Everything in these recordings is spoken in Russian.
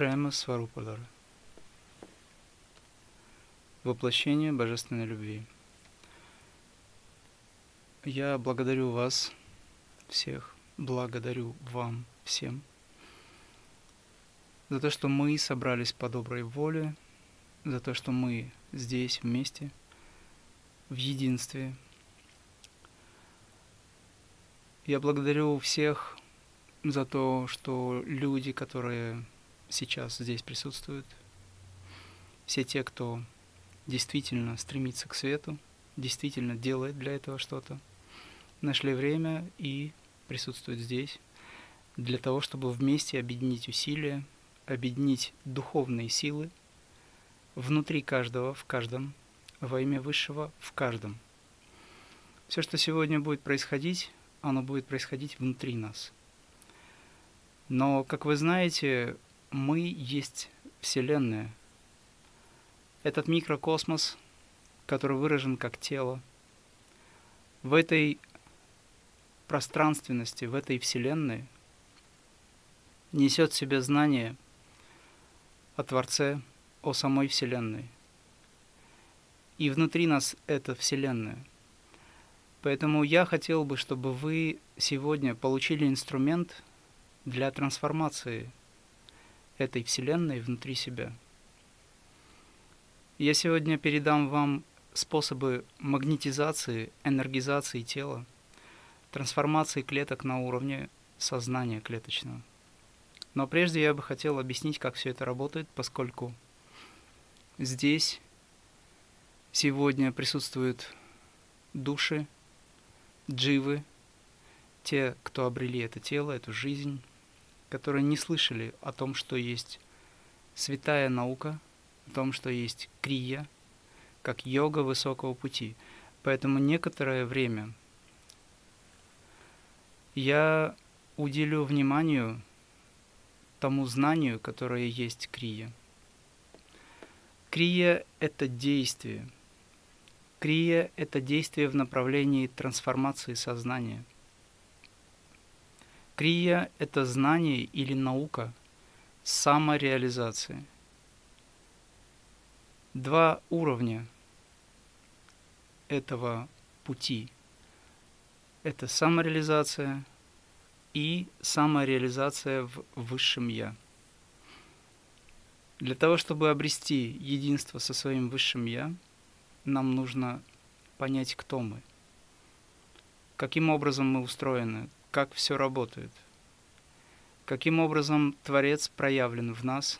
Прямо Сварупадара. Воплощение божественной любви. Я благодарю вас всех, благодарю вам всем за то, что мы собрались по доброй воле, за то, что мы здесь вместе, в единстве. Я благодарю всех за то, что люди, которые сейчас здесь присутствуют, все те, кто действительно стремится к свету, действительно делает для этого что-то, нашли время и присутствуют здесь для того, чтобы вместе объединить усилия, объединить духовные силы внутри каждого, в каждом, во имя Высшего в каждом. Все, что сегодня будет происходить, оно будет происходить внутри нас. Но, как вы знаете, мы есть Вселенная. Этот микрокосмос, который выражен как тело, в этой пространственности, в этой Вселенной несет в себе знание о Творце, о самой Вселенной. И внутри нас эта Вселенная. Поэтому я хотел бы, чтобы вы сегодня получили инструмент для трансформации этой Вселенной внутри себя. Я сегодня передам вам способы магнетизации, энергизации тела, трансформации клеток на уровне сознания клеточного. Но прежде я бы хотел объяснить, как все это работает, поскольку здесь сегодня присутствуют души, дживы, те, кто обрели это тело, эту жизнь, которые не слышали о том, что есть святая наука, о том, что есть крия, как йога высокого пути. Поэтому некоторое время я уделю вниманию тому знанию, которое есть крия. Крия – это действие. Крия – это действие в направлении трансформации сознания – Крия – это знание или наука самореализации. Два уровня этого пути – это самореализация и самореализация в высшем Я. Для того, чтобы обрести единство со своим высшим Я, нам нужно понять, кто мы, каким образом мы устроены, как все работает. Каким образом Творец проявлен в нас,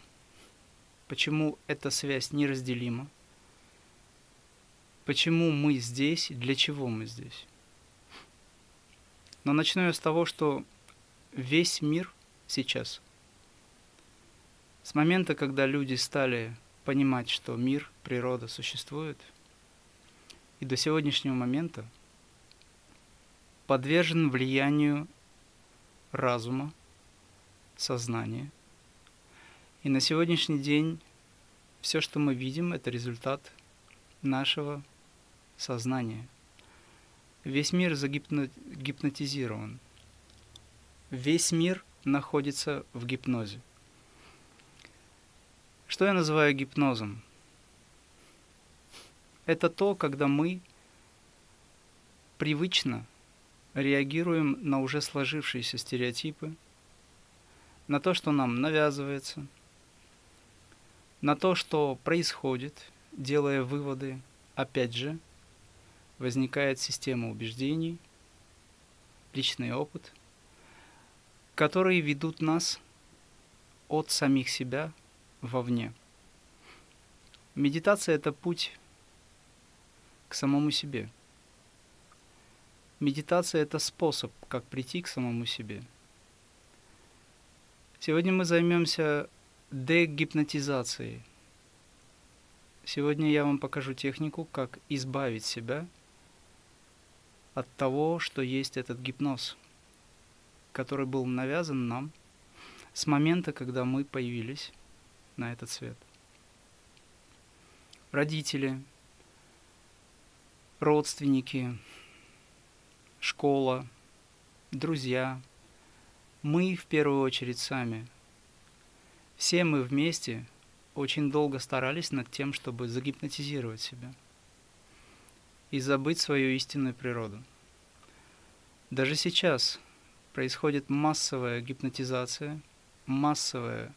почему эта связь неразделима, почему мы здесь, для чего мы здесь. Но начну я с того, что весь мир сейчас, с момента, когда люди стали понимать, что мир, природа существует, и до сегодняшнего момента – подвержен влиянию разума, сознания. И на сегодняшний день все, что мы видим, это результат нашего сознания. Весь мир загипнотизирован. Весь мир находится в гипнозе. Что я называю гипнозом? Это то, когда мы привычно реагируем на уже сложившиеся стереотипы, на то, что нам навязывается, на то, что происходит, делая выводы, опять же, возникает система убеждений, личный опыт, которые ведут нас от самих себя вовне. Медитация – это путь к самому себе – Медитация – это способ, как прийти к самому себе. Сегодня мы займемся дегипнотизацией. Сегодня я вам покажу технику, как избавить себя от того, что есть этот гипноз, который был навязан нам с момента, когда мы появились на этот свет. Родители, родственники, школа, друзья, мы в первую очередь сами. Все мы вместе очень долго старались над тем, чтобы загипнотизировать себя и забыть свою истинную природу. Даже сейчас происходит массовая гипнотизация, массовое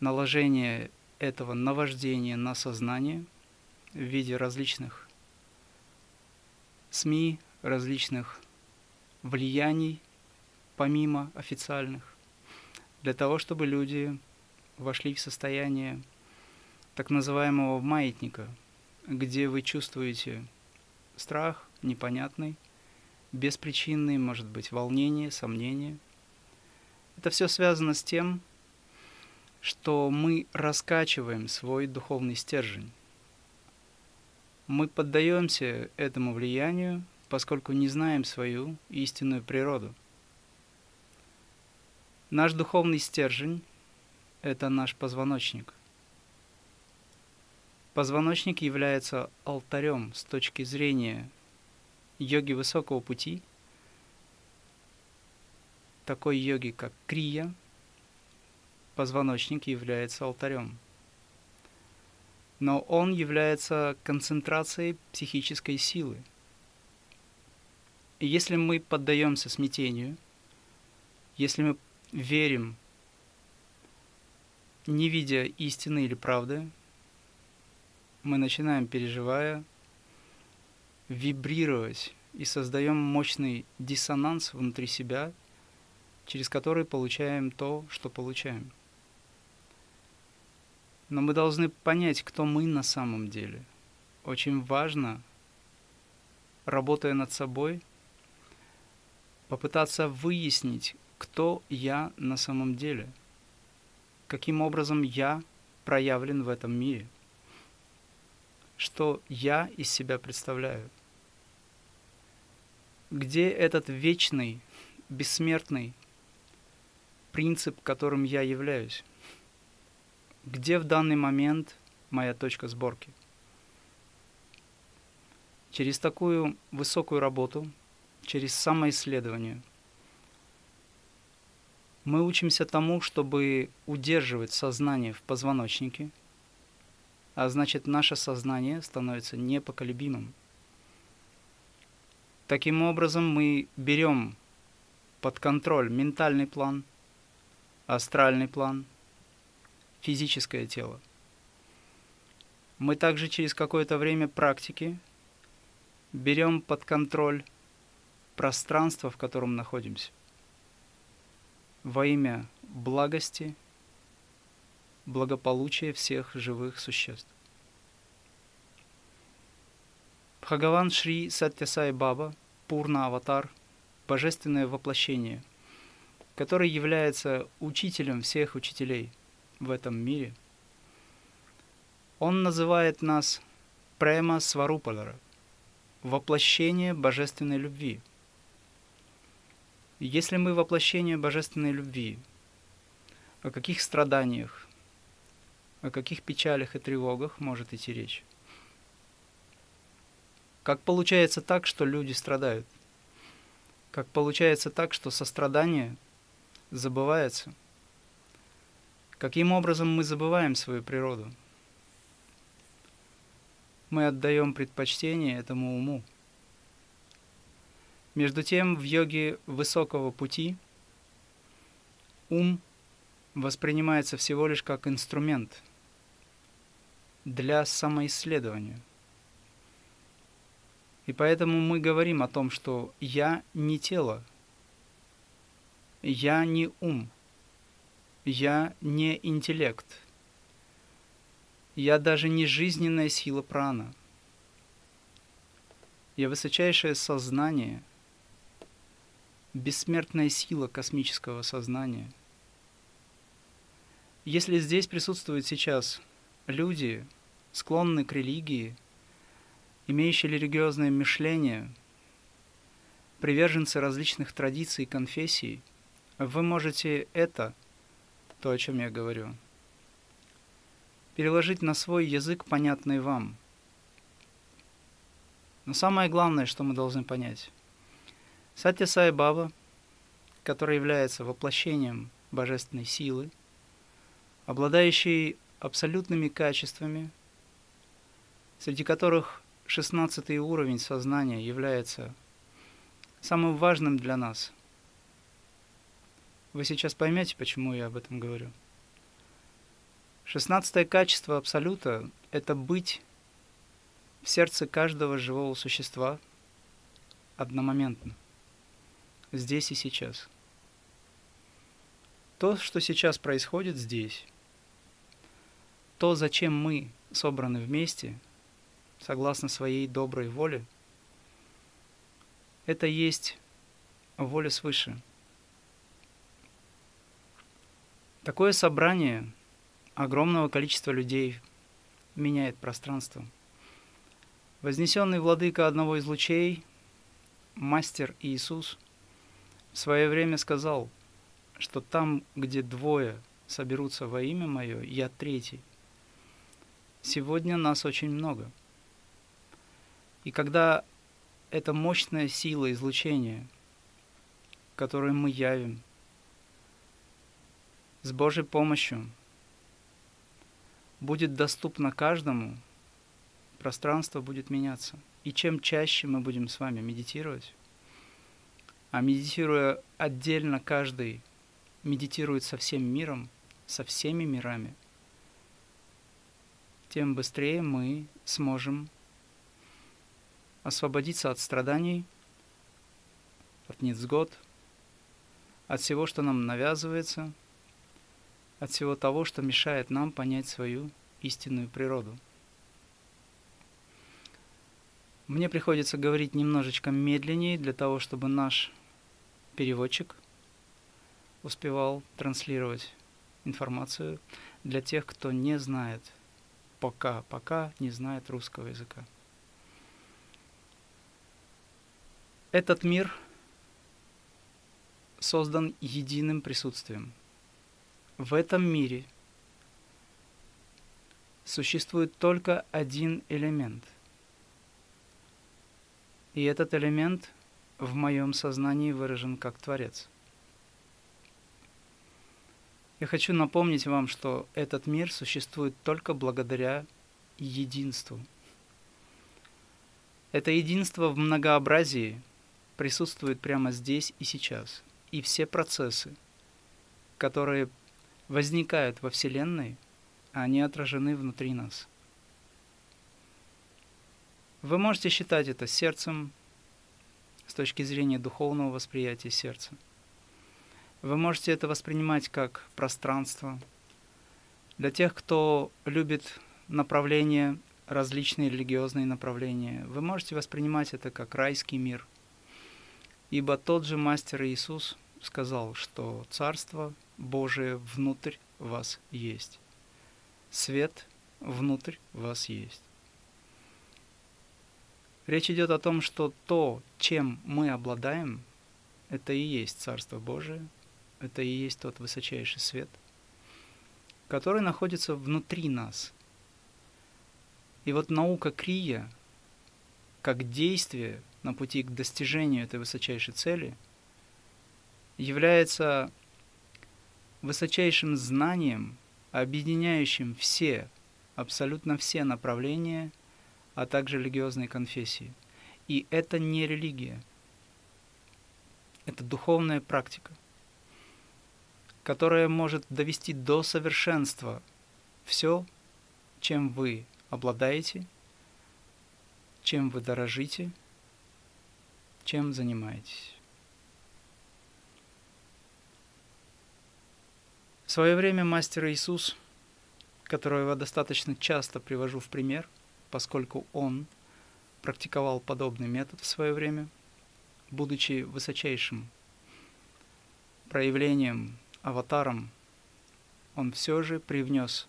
наложение этого наваждения на сознание в виде различных СМИ, различных влияний, помимо официальных, для того, чтобы люди вошли в состояние так называемого маятника, где вы чувствуете страх непонятный, беспричинный, может быть, волнение, сомнение. Это все связано с тем, что мы раскачиваем свой духовный стержень. Мы поддаемся этому влиянию, поскольку не знаем свою истинную природу. Наш духовный стержень – это наш позвоночник. Позвоночник является алтарем с точки зрения йоги высокого пути, такой йоги, как крия – позвоночник является алтарем. Но он является концентрацией психической силы. Если мы поддаемся смятению, если мы верим, не видя истины или правды, мы начинаем, переживая, вибрировать и создаем мощный диссонанс внутри себя, через который получаем то, что получаем. Но мы должны понять, кто мы на самом деле. Очень важно, работая над собой, попытаться выяснить, кто я на самом деле, каким образом я проявлен в этом мире, что я из себя представляю, где этот вечный, бессмертный принцип, которым я являюсь где в данный момент моя точка сборки. Через такую высокую работу, через самоисследование, мы учимся тому, чтобы удерживать сознание в позвоночнике, а значит наше сознание становится непоколебимым. Таким образом мы берем под контроль ментальный план, астральный план – физическое тело. Мы также через какое-то время практики берем под контроль пространство, в котором находимся, во имя благости, благополучия всех живых существ. Бхагаван Шри Сатьясай Баба, Пурна Аватар, Божественное воплощение, который является учителем всех учителей – в этом мире, он называет нас Према Сварупадара, воплощение божественной любви. Если мы воплощение божественной любви, о каких страданиях, о каких печалях и тревогах может идти речь? Как получается так, что люди страдают? Как получается так, что сострадание забывается – Каким образом мы забываем свою природу? Мы отдаем предпочтение этому уму. Между тем, в йоге высокого пути ум воспринимается всего лишь как инструмент для самоисследования. И поэтому мы говорим о том, что я не тело, я не ум – я не интеллект. Я даже не жизненная сила прана. Я высочайшее сознание, бессмертная сила космического сознания. Если здесь присутствуют сейчас люди, склонные к религии, имеющие религиозное мышление, приверженцы различных традиций и конфессий, вы можете это – то, о чем я говорю. Переложить на свой язык, понятный вам. Но самое главное, что мы должны понять. Сатья Сай Баба, который является воплощением божественной силы, обладающий абсолютными качествами, среди которых шестнадцатый уровень сознания является самым важным для нас. Вы сейчас поймете, почему я об этом говорю. Шестнадцатое качество Абсолюта – это быть в сердце каждого живого существа одномоментно, здесь и сейчас. То, что сейчас происходит здесь, то, зачем мы собраны вместе, согласно своей доброй воле, это есть воля свыше. Такое собрание огромного количества людей меняет пространство. Вознесенный владыка одного из лучей, мастер Иисус, в свое время сказал, что там, где двое соберутся во имя Мое, я третий. Сегодня нас очень много. И когда эта мощная сила излучения, которую мы явим, с Божьей помощью будет доступна каждому, пространство будет меняться. И чем чаще мы будем с вами медитировать, а медитируя отдельно каждый медитирует со всем миром, со всеми мирами, тем быстрее мы сможем освободиться от страданий, от невзгод, от всего, что нам навязывается, от всего того, что мешает нам понять свою истинную природу. Мне приходится говорить немножечко медленнее для того, чтобы наш переводчик успевал транслировать информацию для тех, кто не знает, пока, пока не знает русского языка. Этот мир создан единым присутствием. В этом мире существует только один элемент. И этот элемент в моем сознании выражен как Творец. Я хочу напомнить вам, что этот мир существует только благодаря единству. Это единство в многообразии – присутствует прямо здесь и сейчас. И все процессы, которые возникают во Вселенной, они отражены внутри нас. Вы можете считать это сердцем с точки зрения духовного восприятия сердца. Вы можете это воспринимать как пространство. Для тех, кто любит направления, различные религиозные направления, вы можете воспринимать это как райский мир – Ибо тот же Мастер Иисус сказал, что Царство Божие внутрь вас есть. Свет внутрь вас есть. Речь идет о том, что то, чем мы обладаем, это и есть Царство Божие, это и есть тот высочайший свет, который находится внутри нас. И вот наука Крия, как действие – на пути к достижению этой высочайшей цели является высочайшим знанием, объединяющим все, абсолютно все направления, а также религиозные конфессии. И это не религия, это духовная практика, которая может довести до совершенства все, чем вы обладаете, чем вы дорожите – чем занимаетесь? В свое время мастер Иисус, которого я достаточно часто привожу в пример, поскольку он практиковал подобный метод в свое время, будучи высочайшим проявлением, аватаром, он все же привнес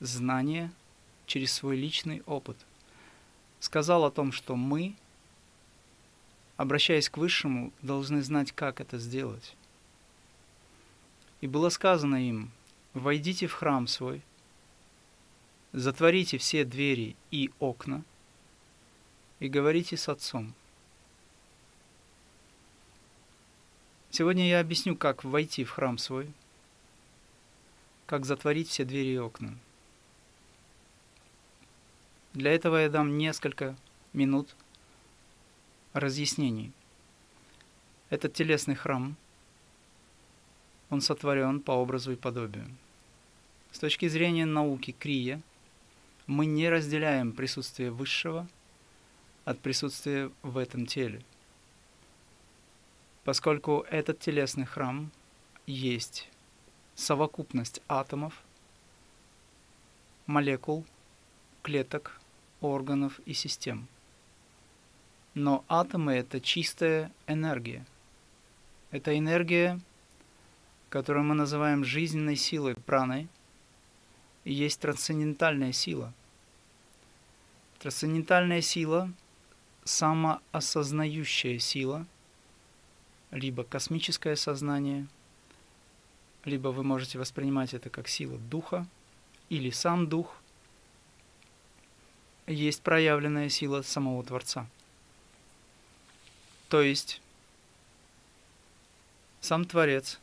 знание через свой личный опыт. Сказал о том, что мы обращаясь к Высшему, должны знать, как это сделать. И было сказано им, «Войдите в храм свой, затворите все двери и окна и говорите с Отцом». Сегодня я объясню, как войти в храм свой. как затворить все двери и окна. Для этого я дам несколько минут разъяснений. Этот телесный храм, он сотворен по образу и подобию. С точки зрения науки крия, мы не разделяем присутствие высшего от присутствия в этом теле, поскольку этот телесный храм есть совокупность атомов, молекул, клеток, органов и систем. Но атомы — это чистая энергия. Это энергия, которую мы называем жизненной силой праной, и есть трансцендентальная сила. Трансцендентальная сила — самоосознающая сила, либо космическое сознание, либо вы можете воспринимать это как сила духа, или сам дух, есть проявленная сила самого Творца. То есть сам Творец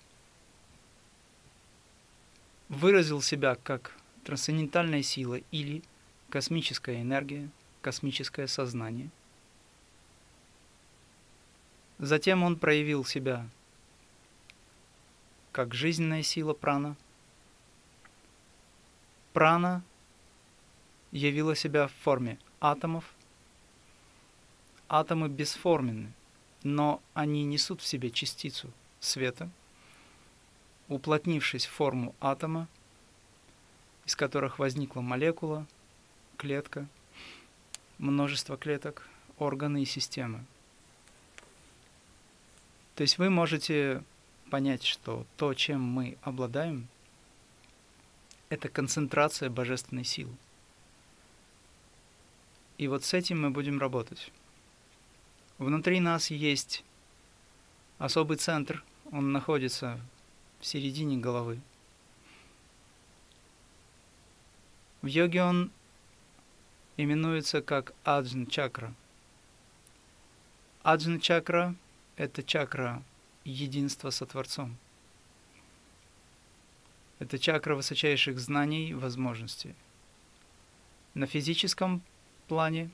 выразил себя как трансцендентальная сила или космическая энергия, космическое сознание. Затем он проявил себя как жизненная сила прана. Прана явила себя в форме атомов. Атомы бесформенны, но они несут в себе частицу света, уплотнившись в форму атома, из которых возникла молекула, клетка, множество клеток, органы и системы. То есть вы можете понять, что то, чем мы обладаем, это концентрация божественной силы. И вот с этим мы будем работать. Внутри нас есть особый центр, он находится в середине головы. В йоге он именуется как аджн чакра. Аджн чакра – это чакра единства со Творцом. Это чакра высочайших знаний и возможностей. На физическом плане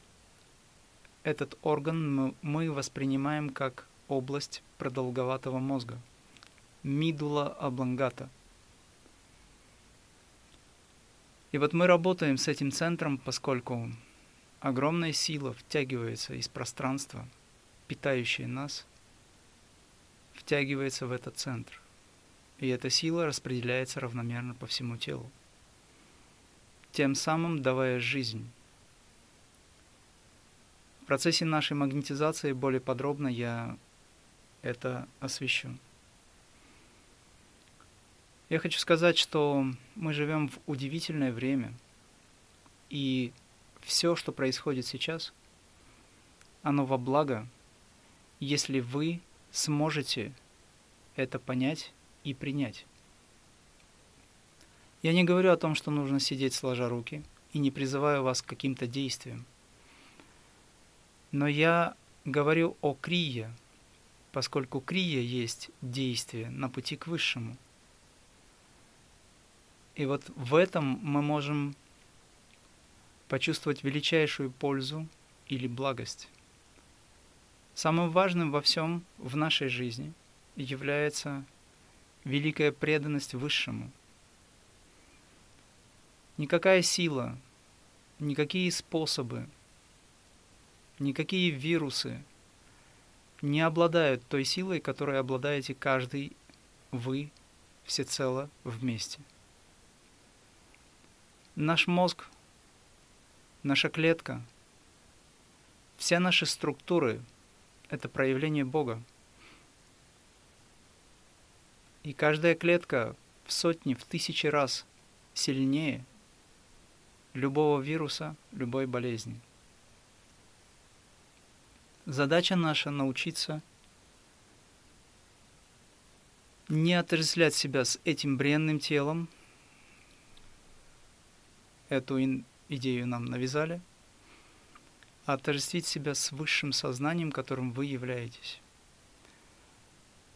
этот орган мы воспринимаем как область продолговатого мозга, мидула облонгата – И вот мы работаем с этим центром, поскольку огромная сила втягивается из пространства, питающее нас, втягивается в этот центр. И эта сила распределяется равномерно по всему телу, тем самым давая жизнь. В процессе нашей магнетизации более подробно я это освещу. Я хочу сказать, что мы живем в удивительное время, и все, что происходит сейчас, оно во благо, если вы сможете это понять и принять. Я не говорю о том, что нужно сидеть сложа руки, и не призываю вас к каким-то действиям. Но я говорю о крие, поскольку крия есть действие на пути к высшему – и вот в этом мы можем почувствовать величайшую пользу или благость. Самым важным во всем в нашей жизни является великая преданность Высшему. Никакая сила, никакие способы, никакие вирусы не обладают той силой, которой обладаете каждый вы всецело вместе. Наш мозг, наша клетка, все наши структуры — это проявление Бога. И каждая клетка в сотни, в тысячи раз сильнее любого вируса, любой болезни. Задача наша научиться не отождествлять себя с этим бренным телом — эту идею нам навязали, а отождествить себя с высшим сознанием, которым вы являетесь.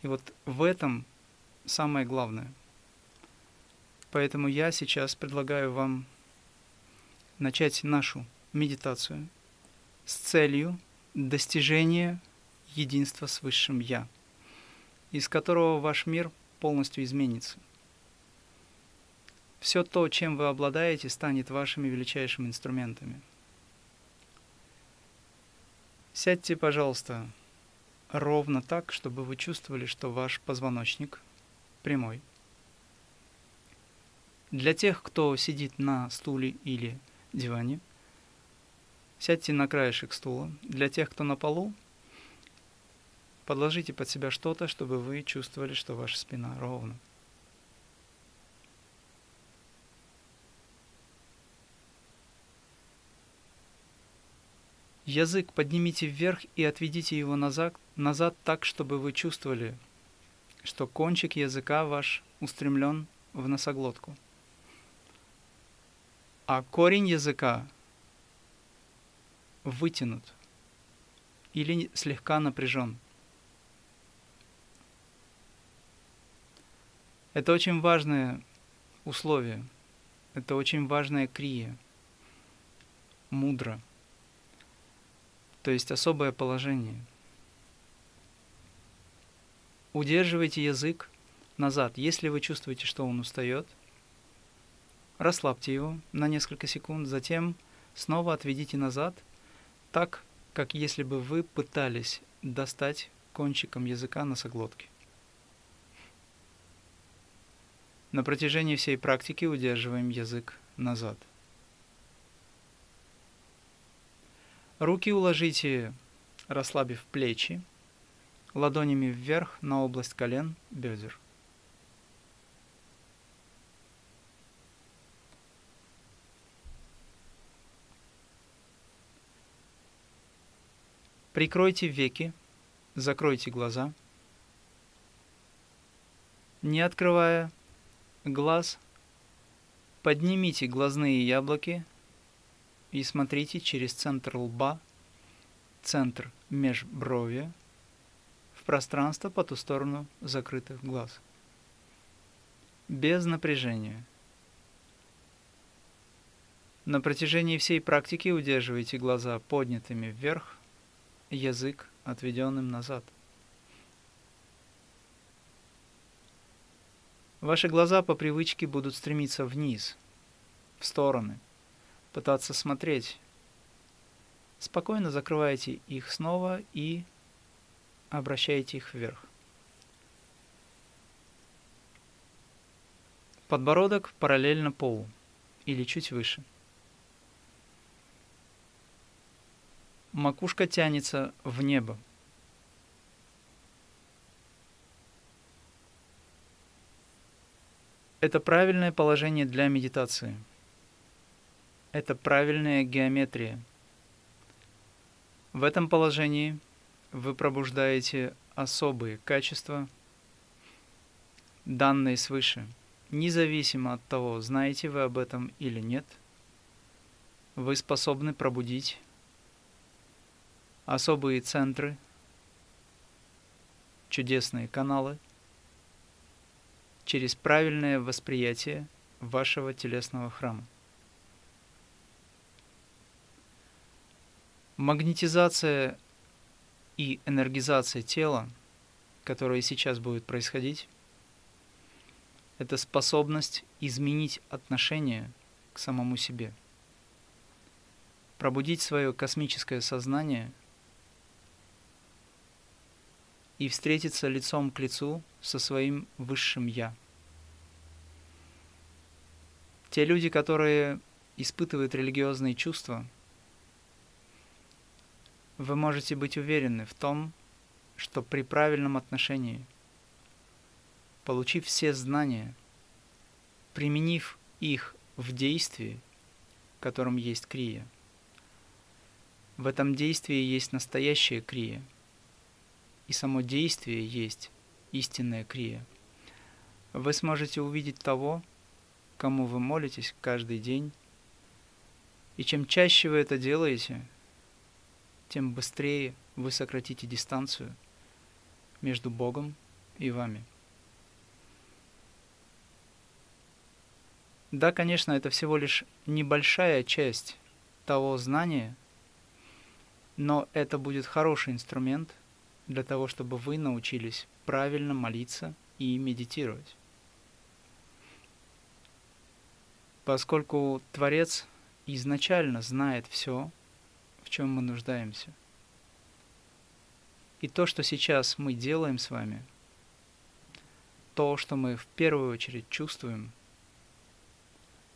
И вот в этом самое главное. Поэтому я сейчас предлагаю вам начать нашу медитацию с целью достижения единства с Высшим Я, из которого ваш мир полностью изменится. Все то, чем вы обладаете, станет вашими величайшими инструментами. Сядьте, пожалуйста, ровно так, чтобы вы чувствовали, что ваш позвоночник прямой. Для тех, кто сидит на стуле или диване, сядьте на краешек стула. Для тех, кто на полу, подложите под себя что-то, чтобы вы чувствовали, что ваша спина ровна. Язык поднимите вверх и отведите его назад, назад так, чтобы вы чувствовали, что кончик языка ваш устремлен в носоглотку. А корень языка вытянут или слегка напряжен. Это очень важное условие. Это очень важная крия. Мудро то есть особое положение. Удерживайте язык назад. Если вы чувствуете, что он устает, расслабьте его на несколько секунд, затем снова отведите назад, так, как если бы вы пытались достать кончиком языка носоглотки. На протяжении всей практики удерживаем язык назад – Руки уложите, расслабив плечи, ладонями вверх на область колен, бедер. Прикройте веки, закройте глаза. Не открывая глаз, поднимите глазные яблоки и смотрите через центр лба, центр межброви, в пространство по ту сторону закрытых глаз. Без напряжения. На протяжении всей практики удерживайте глаза поднятыми вверх, язык отведенным назад. Ваши глаза по привычке будут стремиться вниз, в стороны – пытаться смотреть. Спокойно закрывайте их снова и обращайте их вверх. Подбородок параллельно полу или чуть выше. Макушка тянется в небо. Это правильное положение для медитации – это правильная геометрия. В этом положении вы пробуждаете особые качества, данные свыше. Независимо от того, знаете вы об этом или нет, вы способны пробудить особые центры, чудесные каналы через правильное восприятие вашего телесного храма. Магнетизация и энергизация тела, которая сейчас будет происходить, это способность изменить отношение к самому себе, пробудить свое космическое сознание и встретиться лицом к лицу со своим высшим Я. Те люди, которые испытывают религиозные чувства – вы можете быть уверены в том, что при правильном отношении, получив все знания, применив их в действии, в котором есть крия, в этом действии есть настоящая крия, и само действие есть истинная крия. Вы сможете увидеть того, кому вы молитесь каждый день, и чем чаще вы это делаете – тем быстрее вы сократите дистанцию между Богом и вами. Да, конечно, это всего лишь небольшая часть того знания, но это будет хороший инструмент для того, чтобы вы научились правильно молиться и медитировать. Поскольку Творец изначально знает все, чем мы нуждаемся. И то, что сейчас мы делаем с вами, то, что мы в первую очередь чувствуем,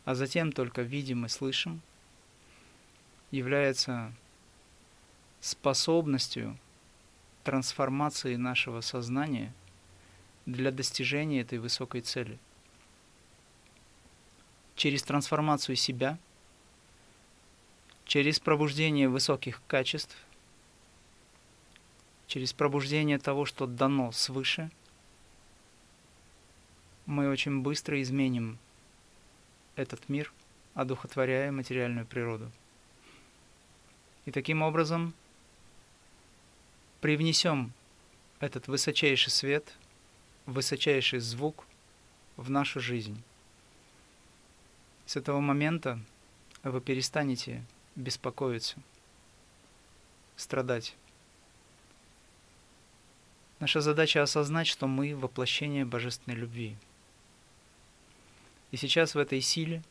а затем только видим и слышим, является способностью трансформации нашего сознания для достижения этой высокой цели. Через трансформацию себя, через пробуждение высоких качеств, через пробуждение того, что дано свыше, мы очень быстро изменим этот мир, одухотворяя материальную природу. И таким образом привнесем этот высочайший свет, высочайший звук в нашу жизнь. С этого момента вы перестанете беспокоиться, страдать. Наша задача осознать, что мы воплощение божественной любви. И сейчас в этой силе,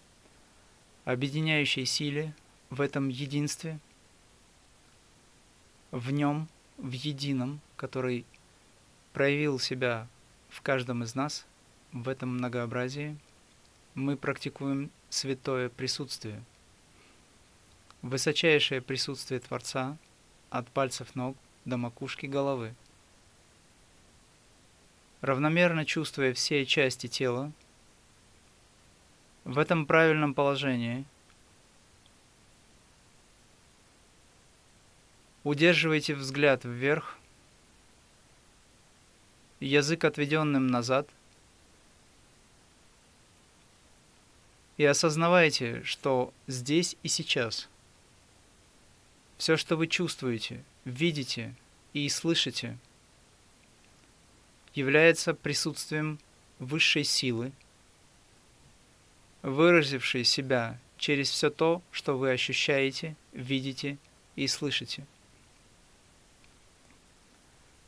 объединяющей силе, в этом единстве – в нем, в едином, который проявил себя в каждом из нас, в этом многообразии, мы практикуем святое присутствие. Высочайшее присутствие Творца от пальцев ног до макушки головы. Равномерно чувствуя все части тела, в этом правильном положении – Удерживайте взгляд вверх, язык отведенным назад, и осознавайте, что здесь и сейчас все, что вы чувствуете, видите и слышите, является присутствием высшей силы, выразившей себя через все то, что вы ощущаете, видите и слышите –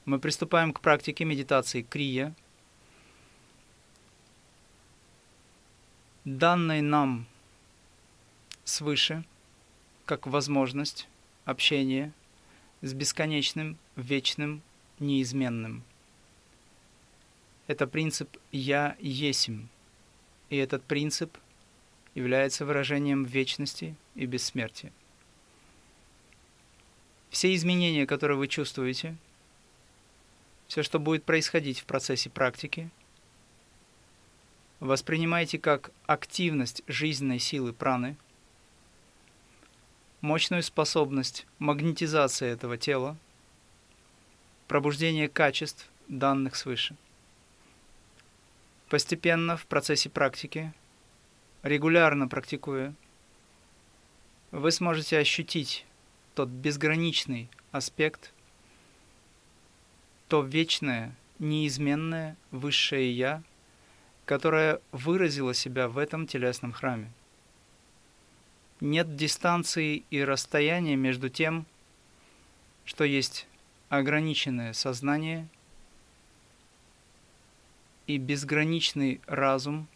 мы приступаем к практике медитации крия, данной нам свыше, как возможность общения с бесконечным, вечным, неизменным. Это принцип «я есим», и этот принцип является выражением вечности и бессмертия. Все изменения, которые вы чувствуете – все, что будет происходить в процессе практики, воспринимайте как активность жизненной силы праны, мощную способность магнетизации этого тела, пробуждение качеств, данных свыше. Постепенно в процессе практики, регулярно практикуя, вы сможете ощутить тот безграничный аспект – то вечное, неизменное высшее Я, которое выразило себя в этом телесном храме. Нет дистанции и расстояния между тем, что есть ограниченное сознание и безграничный разум,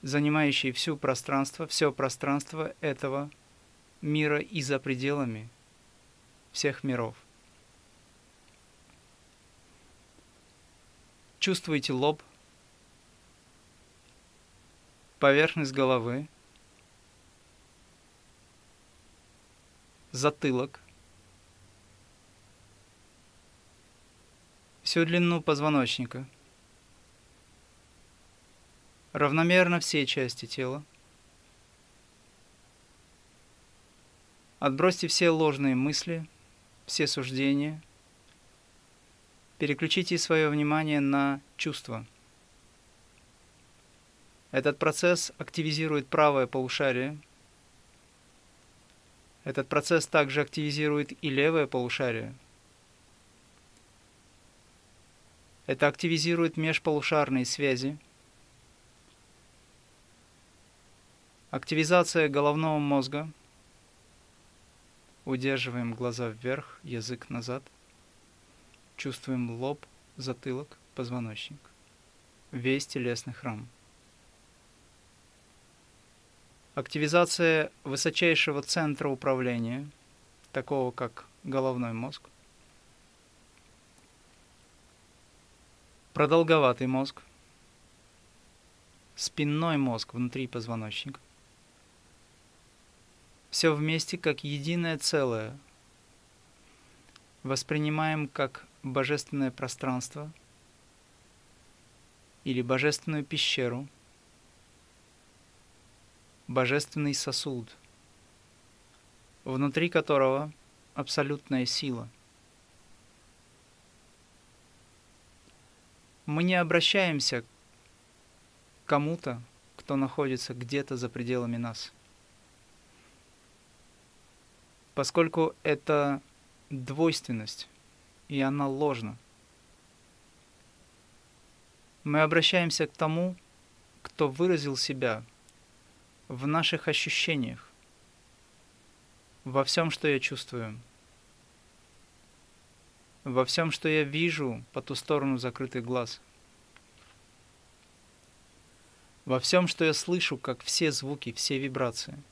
занимающий всю пространство, все пространство этого мира и за пределами всех миров. Чувствуете лоб, поверхность головы, затылок, всю длину позвоночника, равномерно все части тела. Отбросьте все ложные мысли, все суждения – переключите свое внимание на чувства. Этот процесс активизирует правое полушарие. Этот процесс также активизирует и левое полушарие. Это активизирует межполушарные связи. Активизация головного мозга. Удерживаем глаза вверх, язык назад. Чувствуем лоб, затылок, позвоночник. Весь телесный храм. Активизация высочайшего центра управления, такого как головной мозг. Продолговатый мозг. Спинной мозг внутри позвоночника все вместе как единое целое. Воспринимаем как божественное пространство или божественную пещеру, божественный сосуд, внутри которого абсолютная сила. Мы не обращаемся к кому-то, кто находится где-то за пределами нас – поскольку это двойственность, и она ложна. Мы обращаемся к тому, кто выразил себя в наших ощущениях, во всем, что я чувствую, во всем, что я вижу по ту сторону закрытых глаз, во всем, что я слышу, как все звуки, все вибрации –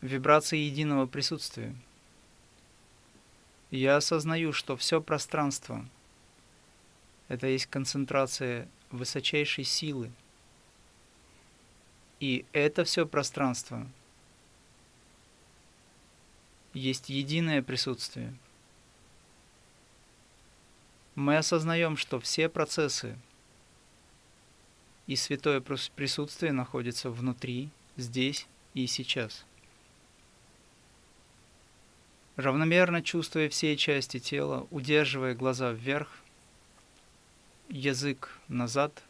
вибрации единого присутствия. Я осознаю, что все пространство — это есть концентрация высочайшей силы. И это все пространство есть единое присутствие. Мы осознаем, что все процессы и святое присутствие находятся внутри, здесь и сейчас — равномерно чувствуя все части тела, удерживая глаза вверх, язык назад,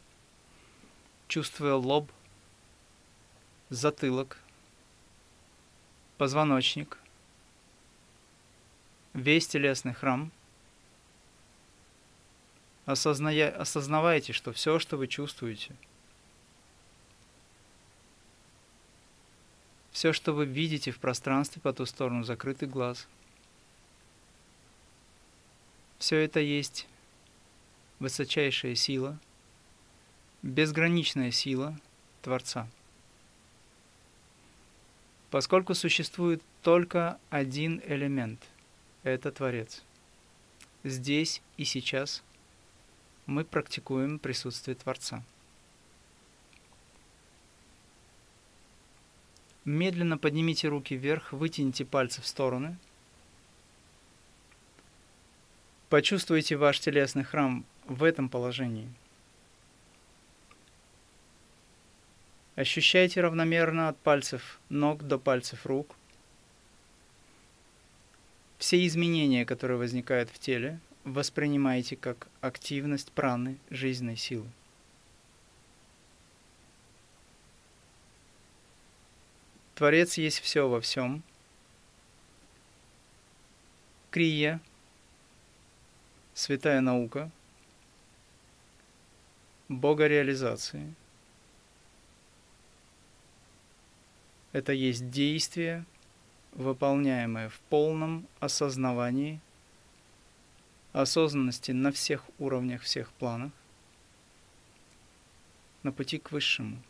чувствуя лоб, затылок, позвоночник, весь телесный храм. Осозная, осознавайте, что все, что вы чувствуете, все, что вы видите в пространстве по ту сторону закрытый глаз – все это есть высочайшая сила, безграничная сила Творца. Поскольку существует только один элемент – это Творец. Здесь и сейчас мы практикуем присутствие Творца. Медленно поднимите руки вверх, вытяните пальцы в стороны – Почувствуйте ваш телесный храм в этом положении. Ощущайте равномерно от пальцев ног до пальцев рук все изменения, которые возникают в теле, воспринимайте как активность праны жизненной силы. Творец есть все во всем. Крия святая наука богореализации. Это есть действие, выполняемое в полном осознавании, осознанности на всех уровнях, всех планах, на пути к высшему.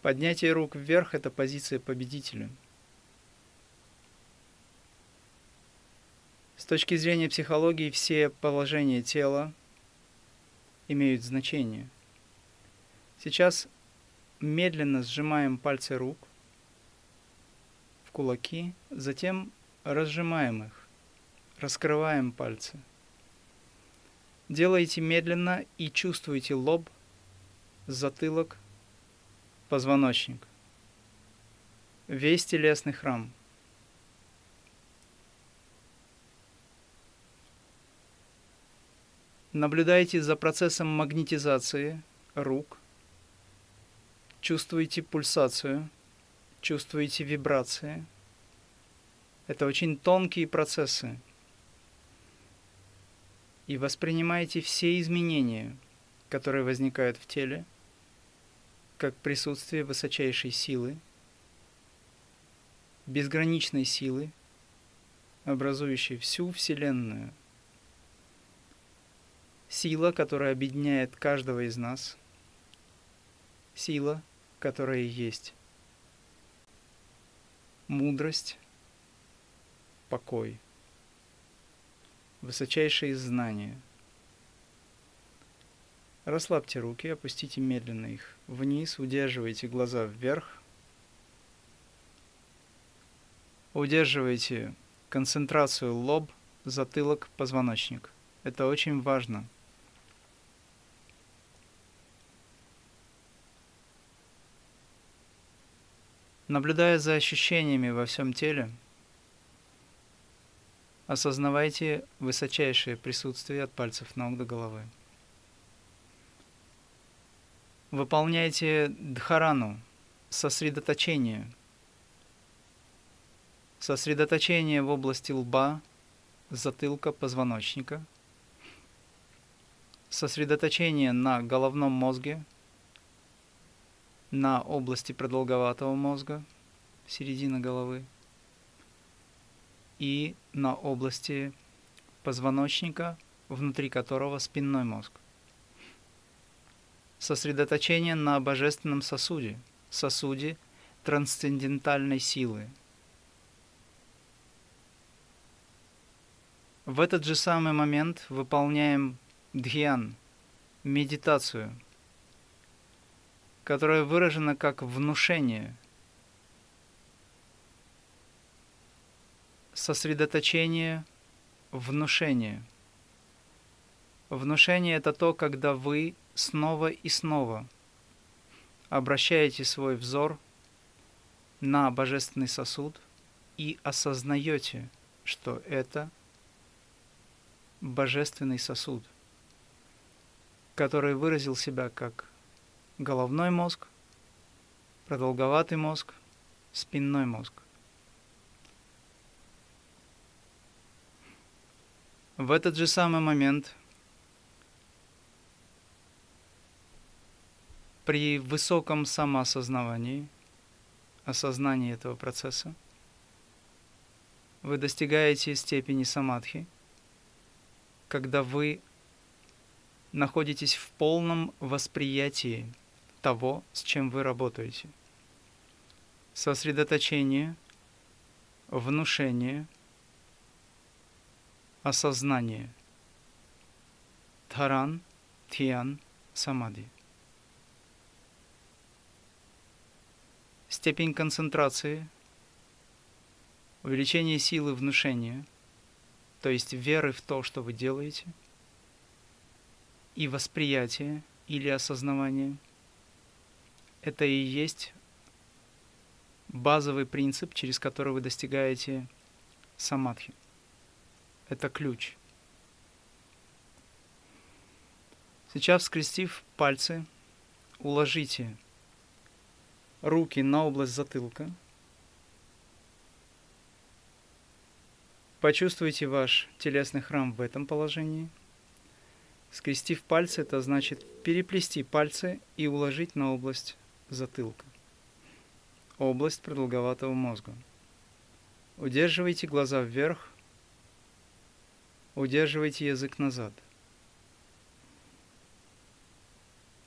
Поднятие рук вверх – это позиция победителя – С точки зрения психологии все положения тела имеют значение. Сейчас медленно сжимаем пальцы рук в кулаки, затем разжимаем их, раскрываем пальцы. Делайте медленно и чувствуйте лоб, затылок, позвоночник. Весь телесный храм – Наблюдайте за процессом магнетизации рук. Чувствуете пульсацию, чувствуете вибрации. Это очень тонкие процессы. И воспринимайте все изменения которые возникают в теле, как присутствие высочайшей силы, безграничной силы, образующей всю Вселенную. Сила, которая объединяет каждого из нас. Сила, которая есть мудрость, покой, высочайшие знания. Расслабьте руки, опустите медленно их вниз, удерживайте глаза вверх, удерживайте концентрацию лоб, затылок, позвоночник. Это очень важно – Наблюдая за ощущениями во всем теле, осознавайте высочайшее присутствие от пальцев ног до головы. Выполняйте дхарану, сосредоточение. Сосредоточение в области лба, затылка, позвоночника. Сосредоточение на головном мозге – на области продолговатого мозга, середина головы, и на области позвоночника, внутри которого спинной мозг. Сосредоточение на божественном сосуде, сосуде трансцендентальной силы. В этот же самый момент выполняем дхьян, медитацию – которое выражено как внушение, сосредоточение, внушение. Внушение – это то, когда вы снова и снова обращаете свой взор на божественный сосуд и осознаете, что это божественный сосуд, который выразил себя как головной мозг, продолговатый мозг, спинной мозг. В этот же самый момент при высоком самоосознавании, осознании этого процесса, вы достигаете степени самадхи, когда вы находитесь в полном восприятии того, с чем вы работаете. Сосредоточение, внушение, осознание. Таран, Тиан, Самади. Степень концентрации, увеличение силы внушения, то есть веры в то, что вы делаете, и восприятие или осознавание – это и есть базовый принцип, через который вы достигаете самадхи. Это ключ. Сейчас, скрестив пальцы, уложите руки на область затылка. Почувствуйте ваш телесный храм в этом положении. Скрестив пальцы, это значит переплести пальцы и уложить на область затылка. Область продолговатого мозга. Удерживайте глаза вверх, удерживайте язык назад.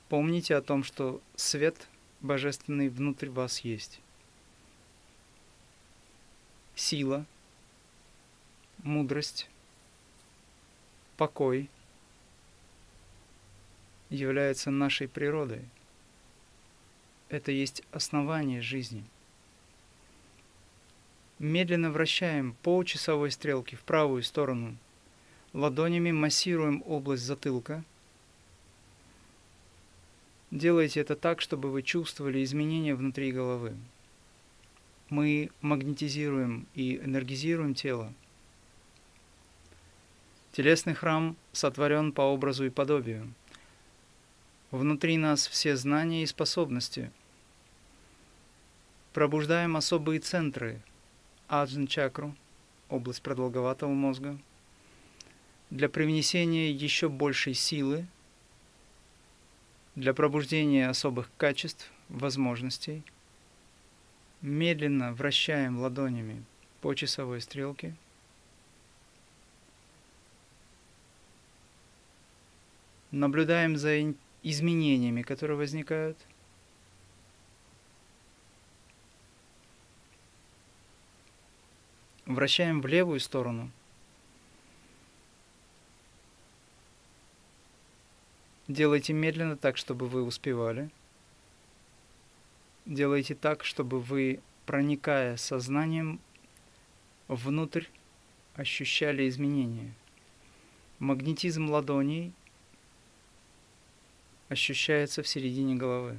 Помните о том, что свет божественный внутрь вас есть. Сила, мудрость, покой являются нашей природой – это есть основание жизни. Медленно вращаем по часовой стрелке в правую сторону. Ладонями массируем область затылка. Делайте это так, чтобы вы чувствовали изменения внутри головы. Мы магнетизируем и энергизируем тело. Телесный храм сотворен по образу и подобию. Внутри нас все знания и способности – Пробуждаем особые центры аджн чакру, область продолговатого мозга, для привнесения еще большей силы для пробуждения особых качеств, возможностей. Медленно вращаем ладонями по часовой стрелке. Наблюдаем за изменениями, которые возникают. Вращаем в левую сторону – Делайте медленно так, чтобы вы успевали. Делайте так, чтобы вы, проникая сознанием внутрь, ощущали изменения. Магнетизм ладоней ощущается в середине головы.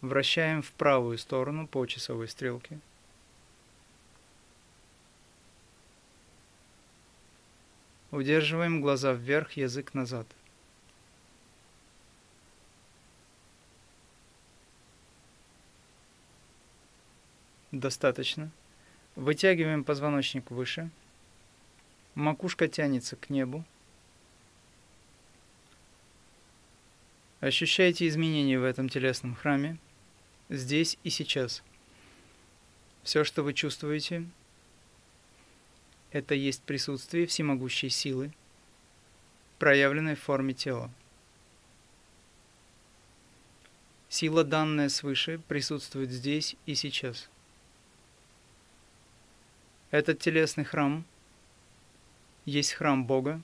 Вращаем в правую сторону по часовой стрелке. Удерживаем глаза вверх, язык назад. Достаточно. Вытягиваем позвоночник выше. Макушка тянется к небу. Ощущайте изменения в этом телесном храме, здесь и сейчас. Все, что вы чувствуете, это есть присутствие всемогущей силы, проявленной в форме тела. Сила, данная свыше, присутствует здесь и сейчас – этот телесный храм есть храм Бога,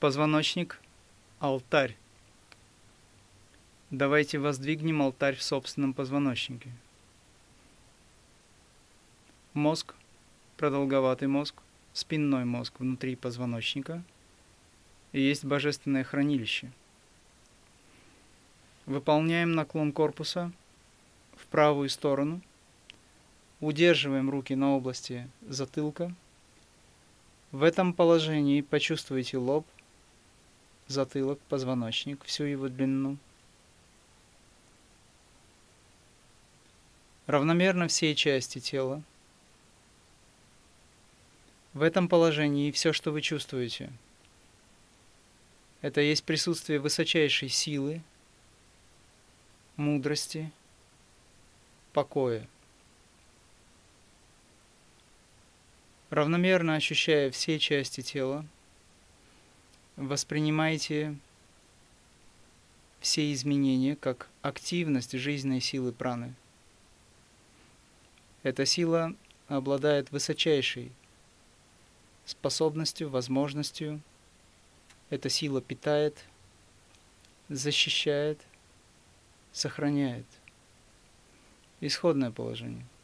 позвоночник – алтарь. Давайте воздвигнем алтарь в собственном позвоночнике. Мозг, продолговатый мозг, спинной мозг внутри позвоночника и есть божественное хранилище. Выполняем наклон корпуса в правую сторону – Удерживаем руки на области затылка. В этом положении почувствуйте лоб, затылок, позвоночник, всю его длину. Равномерно все части тела. В этом положении все, что вы чувствуете, это есть присутствие высочайшей силы, мудрости, покоя. Равномерно ощущая все части тела, воспринимайте все изменения как активность жизненной силы праны. Эта сила обладает высочайшей способностью, возможностью. Эта сила питает, защищает, сохраняет. Исходное положение –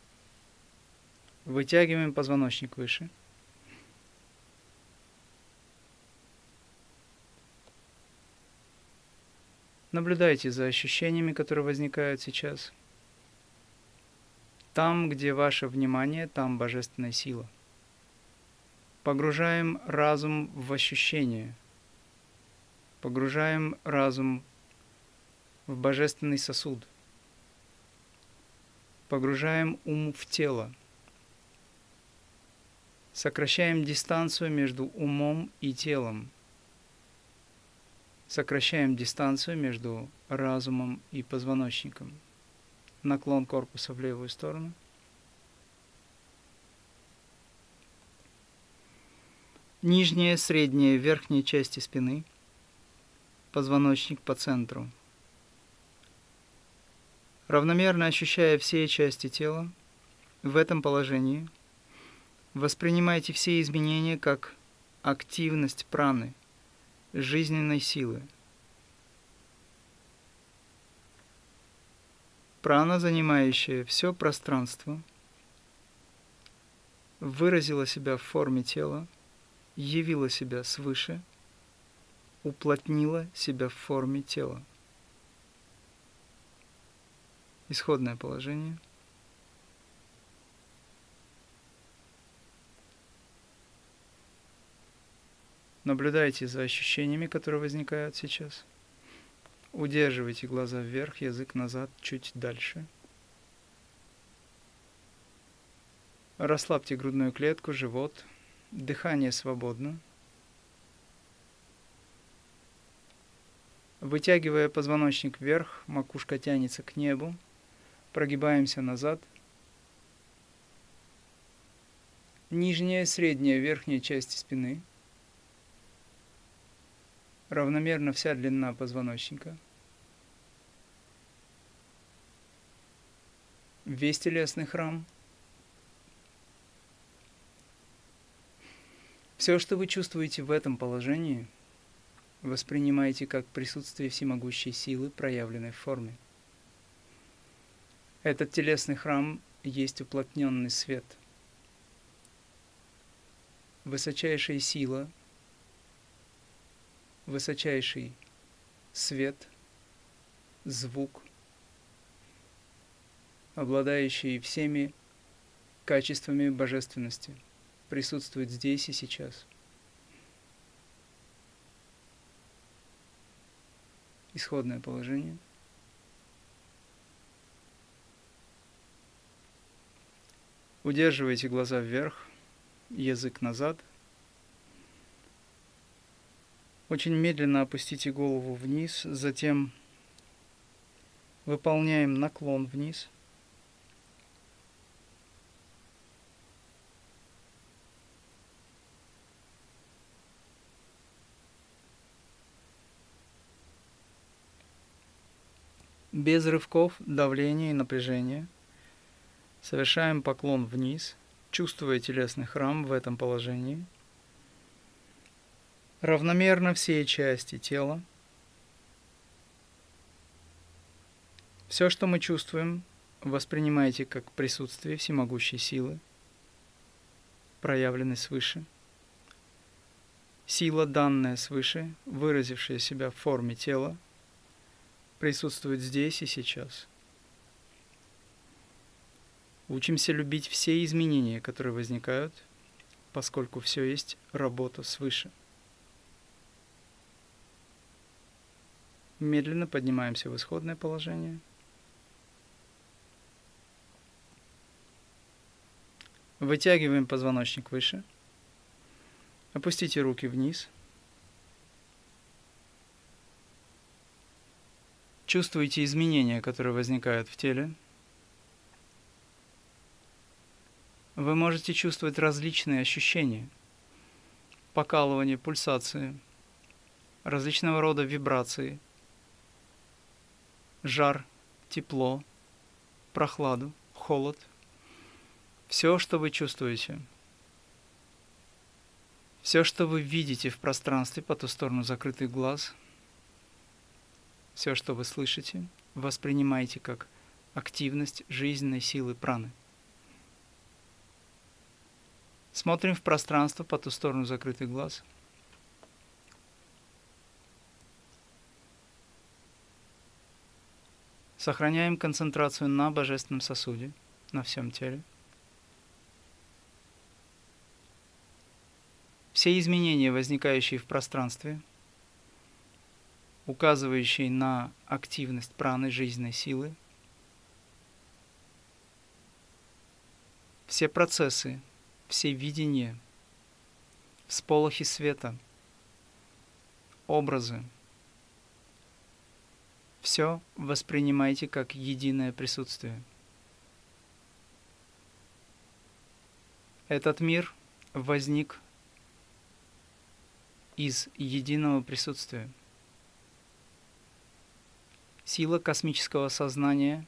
Вытягиваем позвоночник выше. Наблюдайте за ощущениями, которые возникают сейчас. Там, где ваше внимание, там божественная сила. Погружаем разум в ощущение. Погружаем разум в божественный сосуд. Погружаем ум в тело. Сокращаем дистанцию между умом и телом. Сокращаем дистанцию между разумом и позвоночником. Наклон корпуса в левую сторону. Нижняя, средняя, верхняя части спины. Позвоночник по центру. Равномерно ощущая все части тела, в этом положении – Воспринимайте все изменения как активность праны, жизненной силы. Прана, занимающая все пространство, выразила себя в форме тела, явила себя свыше, уплотнила себя в форме тела. Исходное положение – Наблюдайте за ощущениями, которые возникают сейчас. Удерживайте глаза вверх, язык назад, чуть дальше. Расслабьте грудную клетку, живот. Дыхание свободно. Вытягивая позвоночник вверх, макушка тянется к небу, прогибаемся назад. Нижняя, средняя, верхняя части спины. Равномерно вся длина позвоночника. Весь телесный храм. Все, что вы чувствуете в этом положении – воспринимайте как присутствие всемогущей силы, проявленной в форме. Этот телесный храм есть уплотненный свет. Высочайшая сила, высочайший свет, звук, обладающий всеми качествами божественности, присутствует здесь и сейчас – исходное положение. Удерживайте глаза вверх, язык назад. Очень медленно опустите голову вниз, затем выполняем наклон вниз – без рывков, давления и напряжения. Совершаем поклон вниз, чувствуя телесный храм в этом положении. Равномерно все части тела. Все, что мы чувствуем, воспринимайте как присутствие всемогущей силы, проявленной свыше. Сила, данная свыше, выразившая себя в форме тела – присутствует здесь и сейчас. Учимся любить все изменения, которые возникают, поскольку все есть работа свыше. Медленно поднимаемся в исходное положение. Вытягиваем позвоночник выше. Опустите руки вниз – Чувствуете изменения, которые возникают в теле. Вы можете чувствовать различные ощущения. Покалывание, пульсации, различного рода вибрации, жар, тепло, прохладу, холод. Все, что вы чувствуете. Все, что вы видите в пространстве по ту сторону закрытых глаз – все, что вы слышите, воспринимайте как активность жизненной силы праны. Смотрим в пространство по ту сторону закрытых глаз. Сохраняем концентрацию на божественном сосуде, на всем теле. Все изменения, возникающие в пространстве – указывающий на активность праны жизненной силы. Все процессы, все видения, всполохи света, образы, все воспринимайте как единое присутствие. Этот мир возник из единого присутствия – Сила космического сознания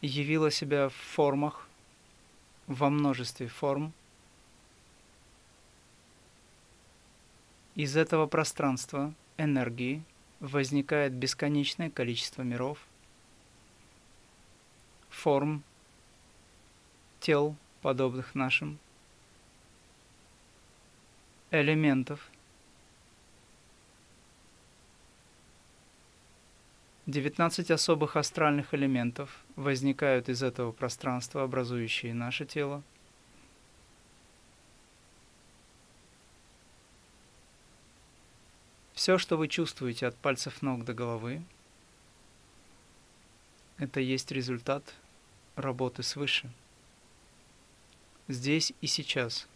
явила себя в формах, во множестве форм. Из этого пространства энергии возникает бесконечное количество миров, форм, тел, подобных нашим, элементов – 19 особых астральных элементов возникают из этого пространства, образующие наше тело. Все, что вы чувствуете от пальцев ног до головы, это есть результат работы свыше. Здесь и сейчас.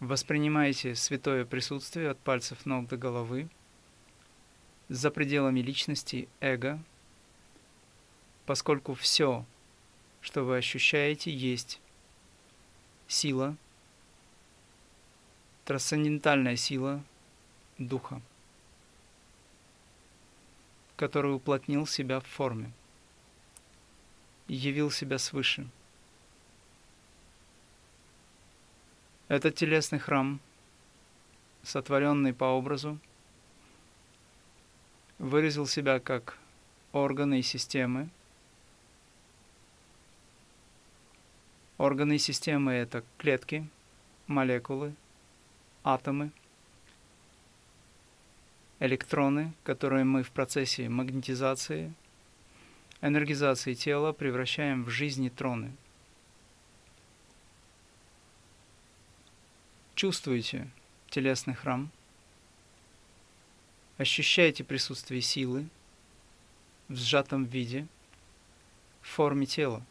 Воспринимайте святое присутствие от пальцев ног до головы – за пределами личности, эго, поскольку все, что вы ощущаете, есть сила, трансцендентальная сила Духа, который уплотнил себя в форме явил себя свыше. Этот телесный храм, сотворенный по образу, выразил себя как органы и системы. Органы и системы — это клетки, молекулы, атомы, электроны, которые мы в процессе магнетизации, энергизации тела превращаем в жизнетроны. Чувствуете телесный храм? Ощущаете присутствие силы в сжатом виде, в форме тела.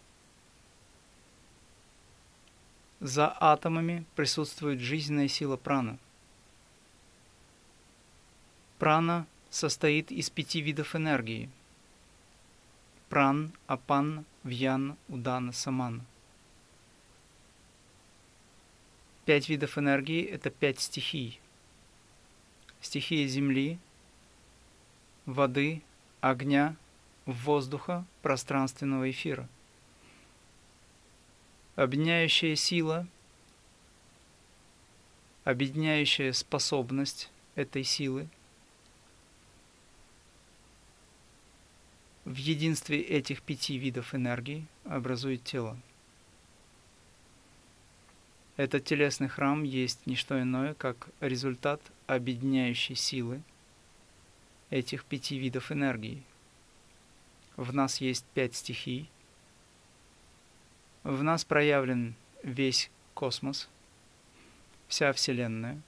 За атомами присутствует жизненная сила прана. Прана состоит из пяти видов энергии. Пран, Апан, Вьян, Удан, Саман. Пять видов энергии – это пять стихий. Стихия Земли, воды, огня, воздуха, пространственного эфира. Объединяющая сила, объединяющая способность этой силы в единстве этих пяти видов энергии образует тело. Этот телесный храм есть не что иное, как результат объединяющей силы – этих пяти видов энергии. В нас есть пять стихий. В нас проявлен весь космос, вся Вселенная.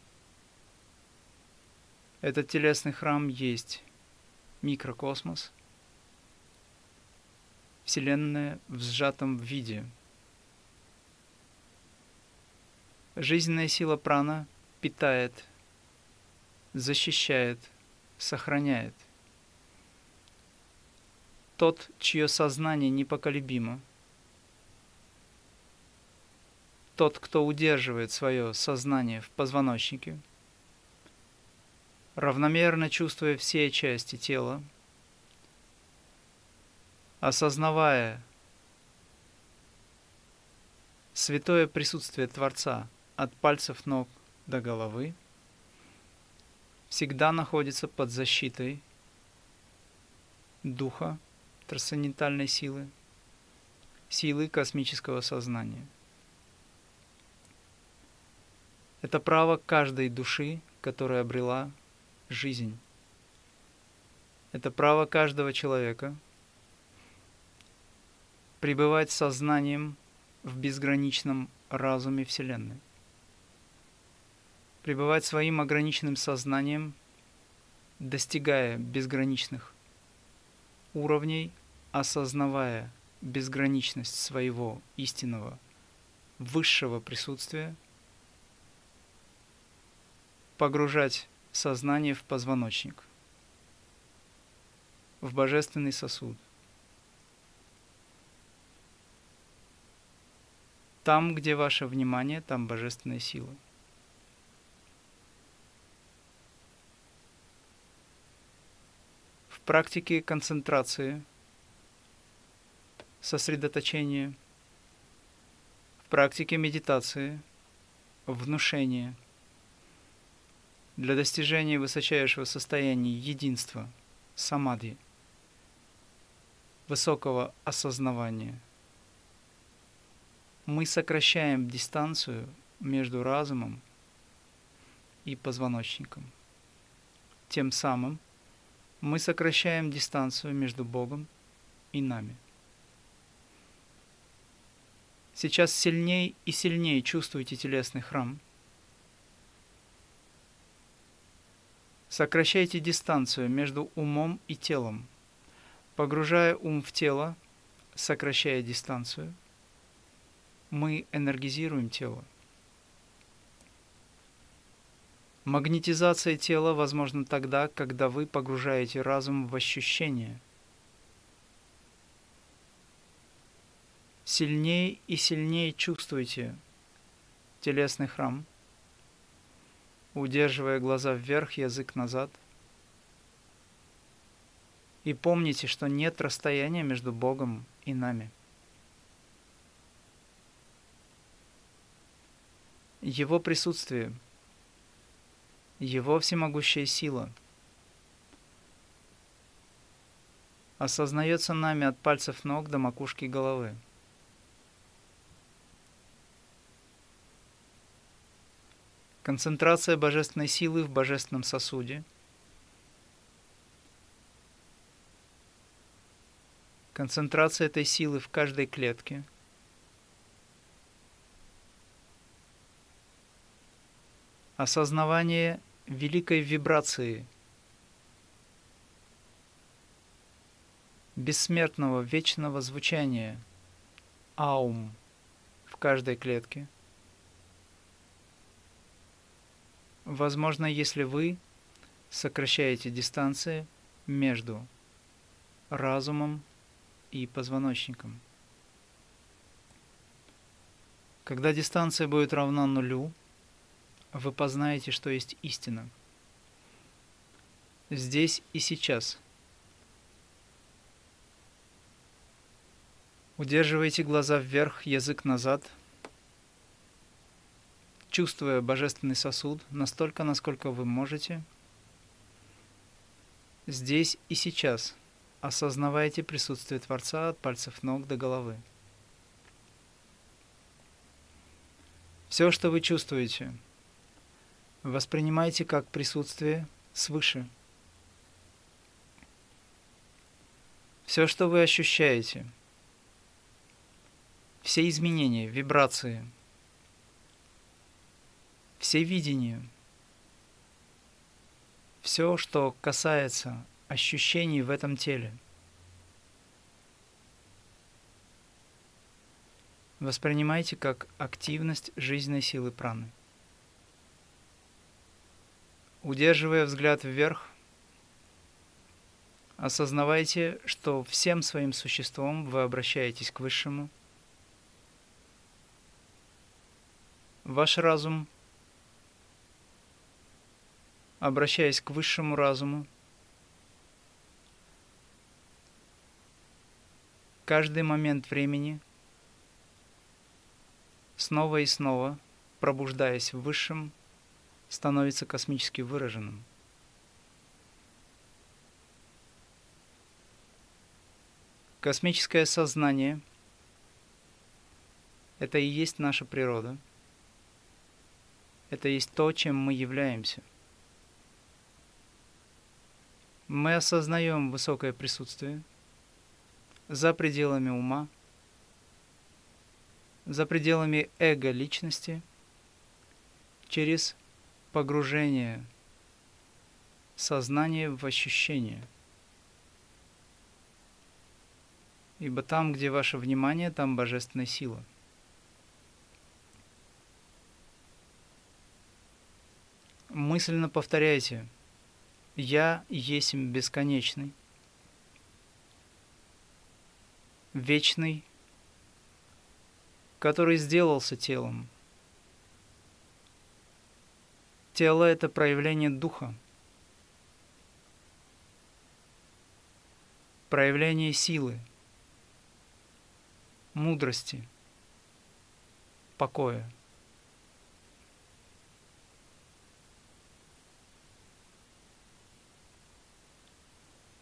Этот телесный храм есть микрокосмос, Вселенная в сжатом виде. Жизненная сила прана питает, защищает – сохраняет. Тот, чье сознание непоколебимо, тот, кто удерживает свое сознание в позвоночнике, равномерно чувствуя все части тела, осознавая святое присутствие Творца от пальцев ног до головы, всегда находится под защитой духа, трансцендентальной силы, силы космического сознания. Это право каждой души, которая обрела жизнь. Это право каждого человека пребывать сознанием в безграничном разуме Вселенной пребывать своим ограниченным сознанием, достигая безграничных уровней, осознавая безграничность своего истинного высшего присутствия, погружать сознание в позвоночник, в божественный сосуд. Там, где ваше внимание, там божественная сила – практики концентрации, сосредоточения, в практике медитации, внушения для достижения высочайшего состояния единства, самадхи, высокого осознавания. Мы сокращаем дистанцию между разумом и позвоночником. Тем самым – мы сокращаем дистанцию между Богом и нами. Сейчас сильнее и сильнее чувствуете телесный храм. Сокращайте дистанцию между умом и телом, погружая ум в тело, сокращая дистанцию. Мы энергизируем тело. Магнетизация тела возможна тогда, когда вы погружаете разум в ощущение. Сильнее и сильнее чувствуйте телесный храм, удерживая глаза вверх, язык назад. И помните, что нет расстояния между Богом и нами. Его присутствие, Его всемогущая сила осознается нами от пальцев ног до макушки головы. Концентрация божественной силы в божественном сосуде. Концентрация этой силы в каждой клетке. Осознавание великой вибрации, бессмертного вечного звучания, аум в каждой клетке – Возможно, если вы сокращаете дистанции между разумом и позвоночником. Когда дистанция будет равна нулю, вы познаете, что есть истина. Здесь и сейчас. Удерживайте глаза вверх, язык назад – чувствуя божественный сосуд настолько, насколько вы можете, здесь и сейчас осознавайте присутствие Творца от пальцев ног до головы. Все, что вы чувствуете, воспринимайте как присутствие свыше. Все, что вы ощущаете, все изменения, вибрации – всевидению. Все, что касается ощущений в этом теле. Воспринимайте как активность жизненной силы праны. Удерживая взгляд вверх, осознавайте, что всем своим существом вы обращаетесь к Высшему. Ваш разум – обращаясь к высшему разуму, каждый момент времени, снова и снова, пробуждаясь в высшем, становится космически выраженным. Космическое сознание – это и есть наша природа. Это есть то, чем мы являемся – мы осознаем высокое присутствие за пределами ума, за пределами эго личности, через погружение сознания в ощущение. Ибо там, где ваше внимание, там божественная сила. Мысленно повторяйте – я есть бесконечный, вечный, который сделался телом. Тело — это проявление духа, проявление силы, мудрости, покоя.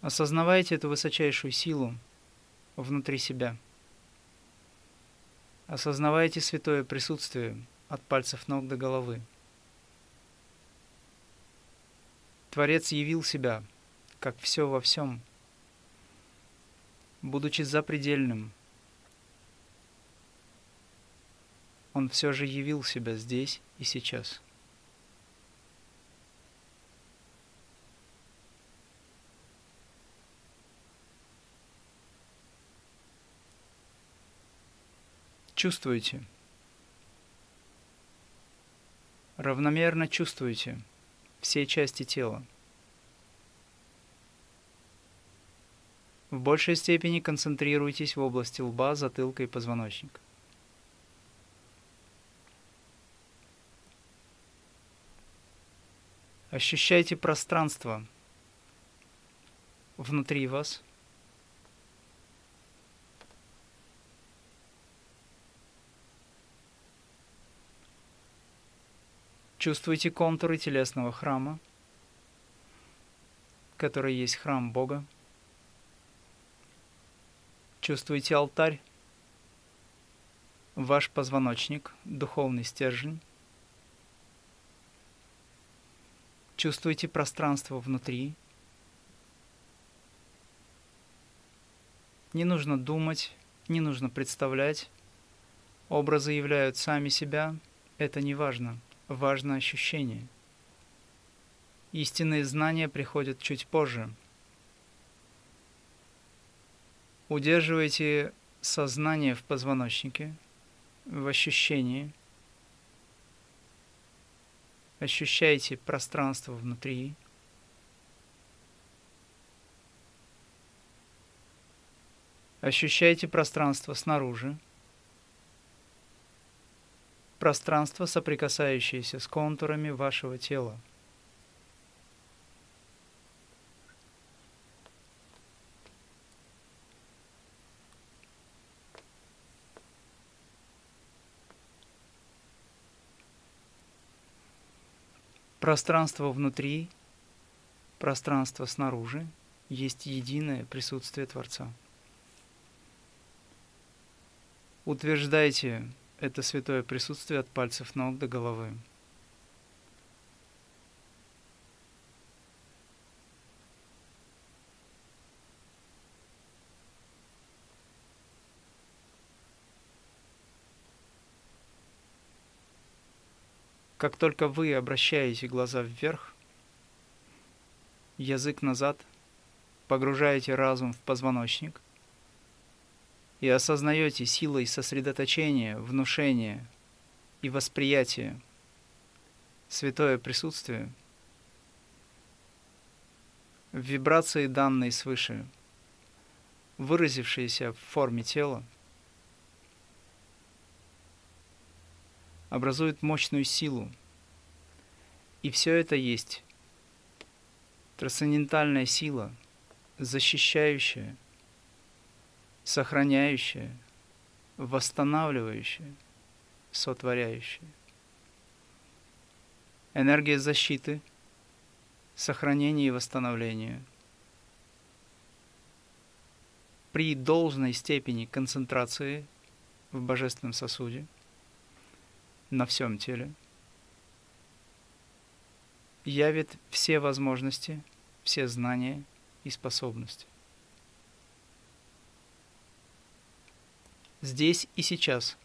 Осознавайте эту высочайшую силу внутри себя. Осознавайте святое присутствие от пальцев ног до головы. Творец явил себя, как все во всем, будучи запредельным. Он все же явил себя здесь и сейчас. чувствуете. Равномерно чувствуете все части тела. В большей степени концентрируйтесь в области лба, затылка и позвоночника. Ощущайте пространство внутри вас. Чувствуйте контуры телесного храма, который есть храм Бога. Чувствуйте алтарь, ваш позвоночник, духовный стержень. Чувствуйте пространство внутри. Не нужно думать, не нужно представлять. Образы являют сами себя, это не важно. Важно ощущение. Истинные знания приходят чуть позже – Удерживайте сознание в позвоночнике, в ощущении. Ощущайте пространство внутри. Ощущайте пространство снаружи. Пространство, соприкасающееся с контурами вашего тела. Пространство внутри, пространство снаружи есть единое присутствие Творца. Утверждайте это святое присутствие от пальцев ног до головы. Как только вы обращаете глаза вверх, язык назад, погружаете разум в позвоночник и осознаете силой сосредоточения, внушения и восприятия святое присутствие в вибрации данной свыше, выразившиеся в форме тела, образует мощную силу. И все это есть трансцендентальная сила, защищающая, сохраняющая, восстанавливающая, сотворяющая. Энергия защиты, сохранения и восстановления. При должной степени концентрации в божественном сосуде – на всем теле, явит все возможности, все знания и способности. Здесь и сейчас.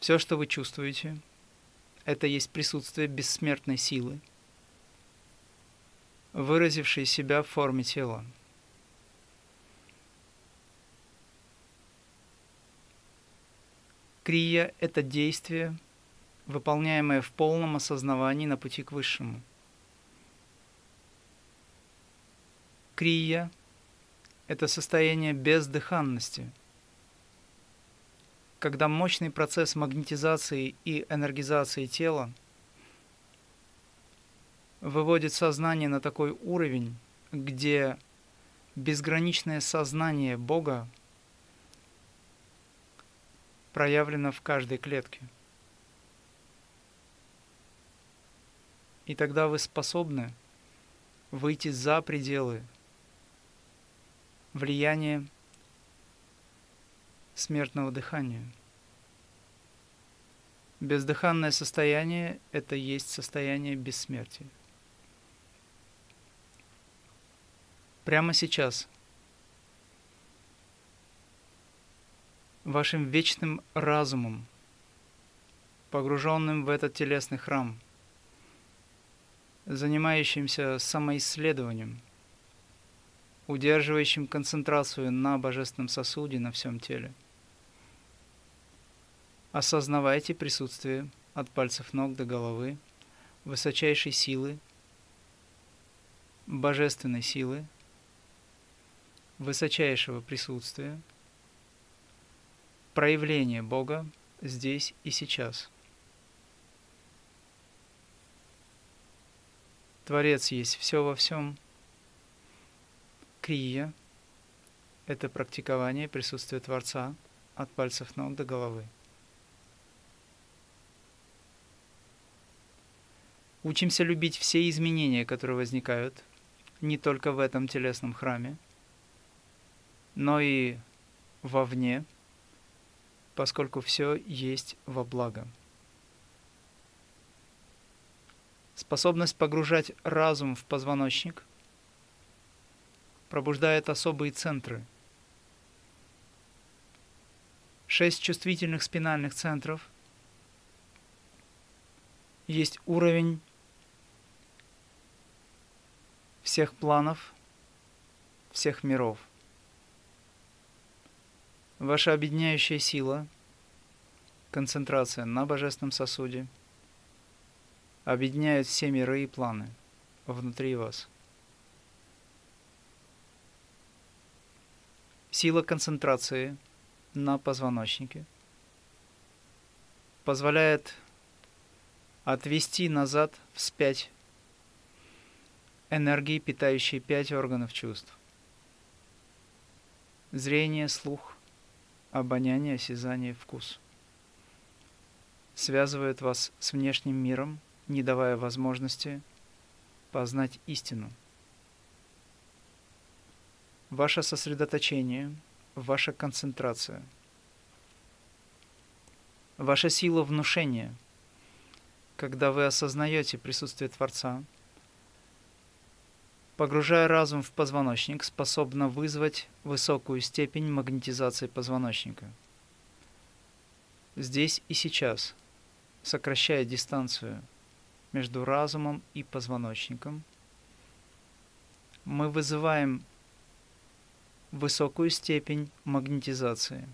Все, что вы чувствуете, это есть присутствие бессмертной силы, выразившей себя в форме тела – Крия – это действие, выполняемое в полном осознавании на пути к высшему. Крия – это состояние бездыханности, когда мощный процесс магнетизации и энергизации тела выводит сознание на такой уровень, где безграничное сознание Бога проявлено в каждой клетке. И тогда вы способны выйти за пределы влияния смертного дыхания. Бездыханное состояние – это есть состояние бессмертия. Прямо сейчас – вашим вечным разумом, погруженным в этот телесный храм, занимающимся самоисследованием, удерживающим концентрацию на божественном сосуде на всем теле. Осознавайте присутствие от пальцев ног до головы высочайшей силы, божественной силы, высочайшего присутствия, проявления Бога здесь и сейчас. Творец есть все во всем. Крия – это практикование присутствия Творца от пальцев ног до головы. Учимся любить все изменения, которые возникают не только в этом телесном храме, но и вовне, поскольку все есть во благо. Способность погружать разум в позвоночник пробуждает особые центры. Шесть чувствительных спинальных центров есть уровень всех планов, всех миров. Ваша объединяющая сила, концентрация на божественном сосуде, объединяет все миры и планы внутри вас. Сила концентрации на позвоночнике позволяет отвести назад вспять энергии, питающие пять органов чувств. Зрение, слух, обоняние, осязание, вкус. Связывает вас с внешним миром, не давая возможности познать истину. Ваше сосредоточение, ваша концентрация, ваша сила внушения, когда вы осознаете присутствие Творца – погружая разум в позвоночник, способна вызвать высокую степень магнетизации позвоночника. Здесь и сейчас, сокращая дистанцию между разумом и позвоночником, мы вызываем высокую степень магнетизации,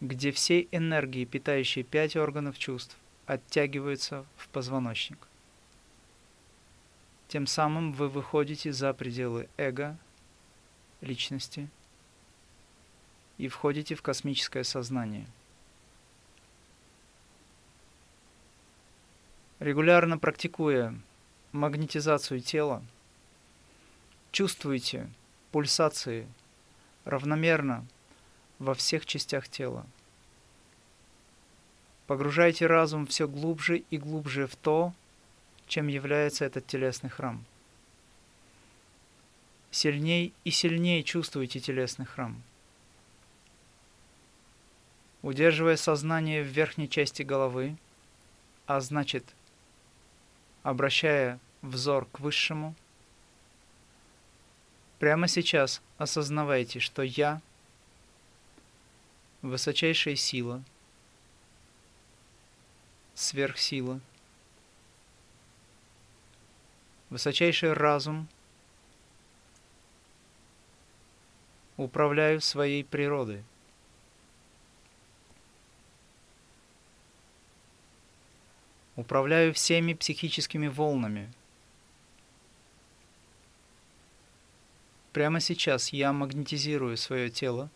где все энергии, питающие пять органов чувств, оттягиваются в позвоночник. Тем самым вы выходите за пределы эго, личности, и входите в космическое сознание. Регулярно практикуя магнетизацию тела, чувствуйте пульсации равномерно во всех частях тела. Погружайте разум все глубже и глубже в то, чем является этот телесный храм. Сильней и сильнее чувствуйте телесный храм. Удерживая сознание в верхней части головы, а значит, обращая взор к Высшему, прямо сейчас осознавайте, что Я – высочайшая сила, сверхсила – высочайший разум, управляю своей природой. Управляю всеми психическими волнами. Прямо сейчас я магнетизирую свое тело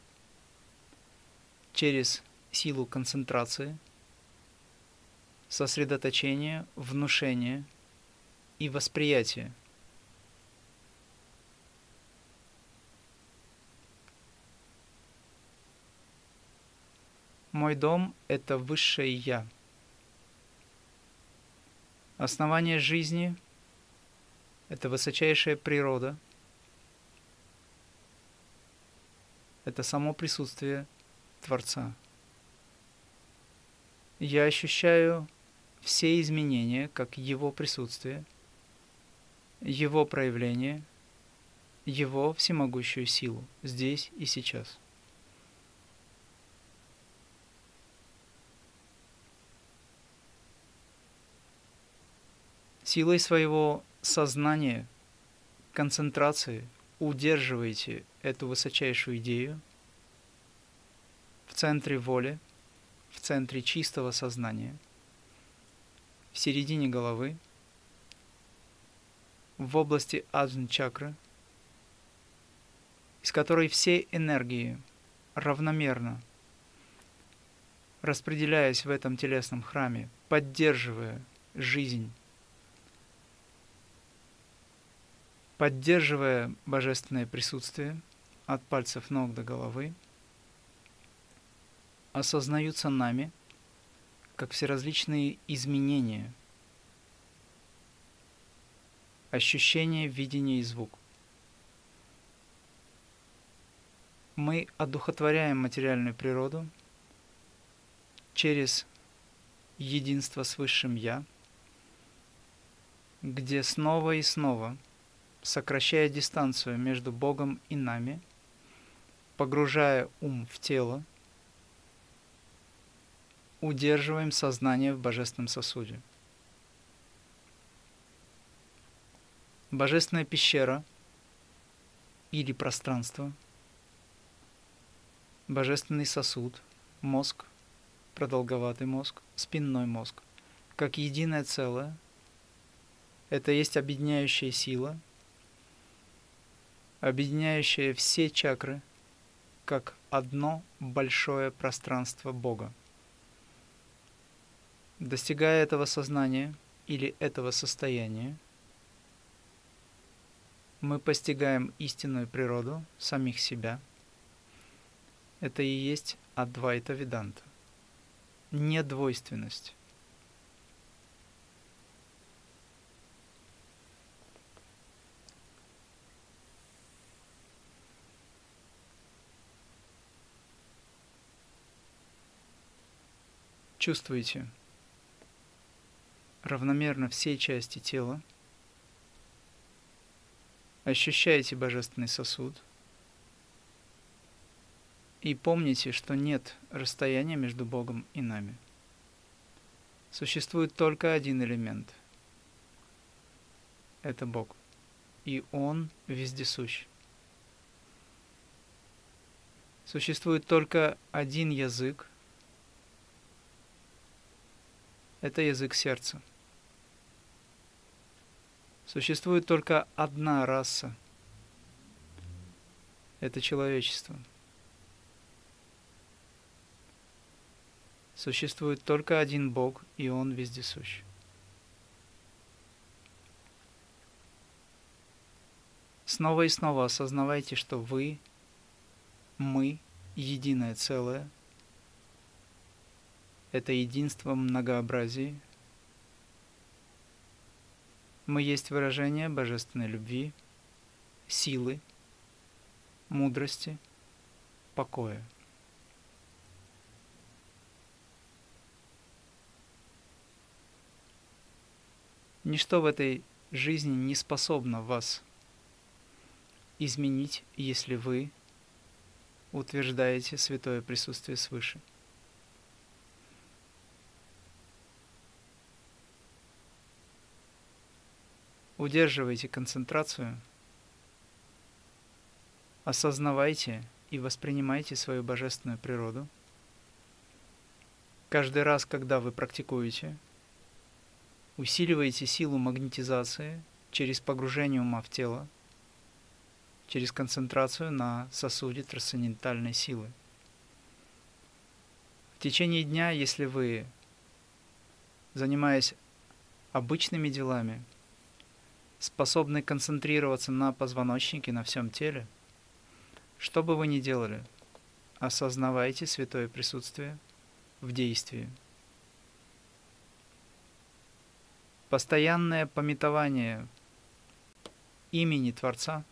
через силу концентрации, сосредоточения, внушения – и восприятие. Мой дом – это высшее Я. Основание жизни – это высочайшая природа. Это само присутствие Творца. Я ощущаю все изменения как Его присутствие – его проявление, его всемогущую силу здесь и сейчас. Силой своего сознания, концентрации удерживаете эту высочайшую идею в центре воли, в центре чистого сознания, в середине головы, в области аджн чакры, из которой все энергии равномерно распределяясь в этом телесном храме, поддерживая жизнь, поддерживая божественное присутствие от пальцев ног до головы, осознаются нами как всеразличные изменения, ощущения, видение и звук. Мы одухотворяем материальную природу через единство с Высшим Я, где снова и снова, сокращая дистанцию между Богом и нами, погружая ум в тело, удерживаем сознание в божественном сосуде. Божественная пещера или пространство, божественный сосуд, мозг, продолговатый мозг, спинной мозг, как единое целое, это есть объединяющая сила, объединяющая все чакры, как одно большое пространство Бога. Достигая этого сознания или этого состояния, мы постигаем истинную природу самих себя. Это и есть Адвайта Веданта. Недвойственность. Чувствуете, равномерно все части тела. Ощущайте божественный сосуд. И помните, что нет расстояния между Богом и нами. Существует только один элемент. Это Бог. И Он вездесущ. Существует только один язык. Это язык сердца. Существует только одна раса. Это человечество. Существует только один Бог, и Он вездесущ. Снова и снова осознавайте, что вы, мы, единое целое. Это единство многообразия, мы есть выражение божественной любви, силы, мудрости, покоя. Ничто в этой жизни не способно вас изменить, если вы утверждаете святое присутствие свыше. Удерживайте концентрацию, осознавайте и воспринимайте свою божественную природу. Каждый раз, когда вы практикуете, усиливаете силу магнетизации через погружение ума в тело, через концентрацию на сосуде трансцендентальной силы. В течение дня, если вы, занимаясь обычными делами, способны концентрироваться на позвоночнике, на всем теле. Что бы вы ни делали, осознавайте святое присутствие в действии. Постоянное пометование имени Творца.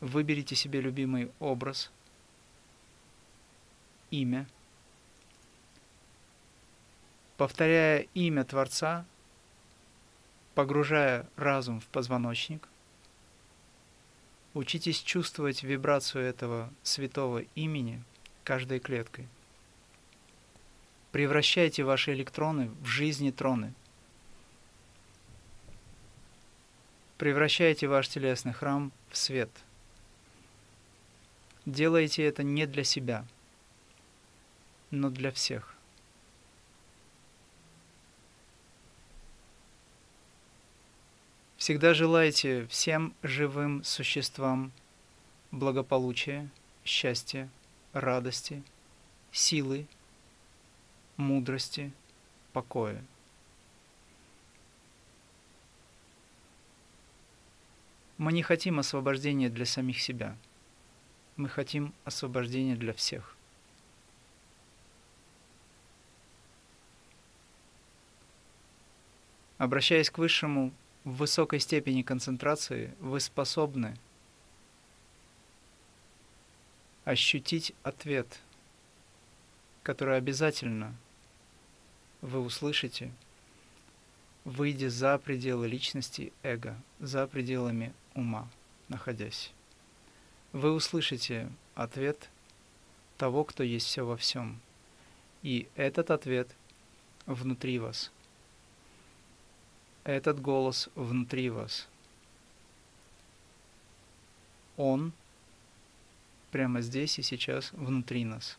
Выберите себе любимый образ, имя. Повторяя имя Творца, погружая разум в позвоночник, учитесь чувствовать вибрацию этого святого имени каждой клеткой. Превращайте ваши электроны в жизни троны. Превращайте ваш телесный храм в свет. Делайте это не для себя, но для всех. Всегда желайте всем живым существам благополучия, счастья, радости, силы, мудрости, покоя. Мы не хотим освобождения для самих себя. Мы хотим освобождения для всех. Обращаясь к Высшему в высокой степени концентрации, вы способны ощутить ответ, который обязательно вы услышите, выйдя за пределы личности эго, за пределами ума, находясь. Вы услышите ответ того, кто есть все во всем. И этот ответ внутри вас – этот голос внутри вас. Он прямо здесь и сейчас внутри нас.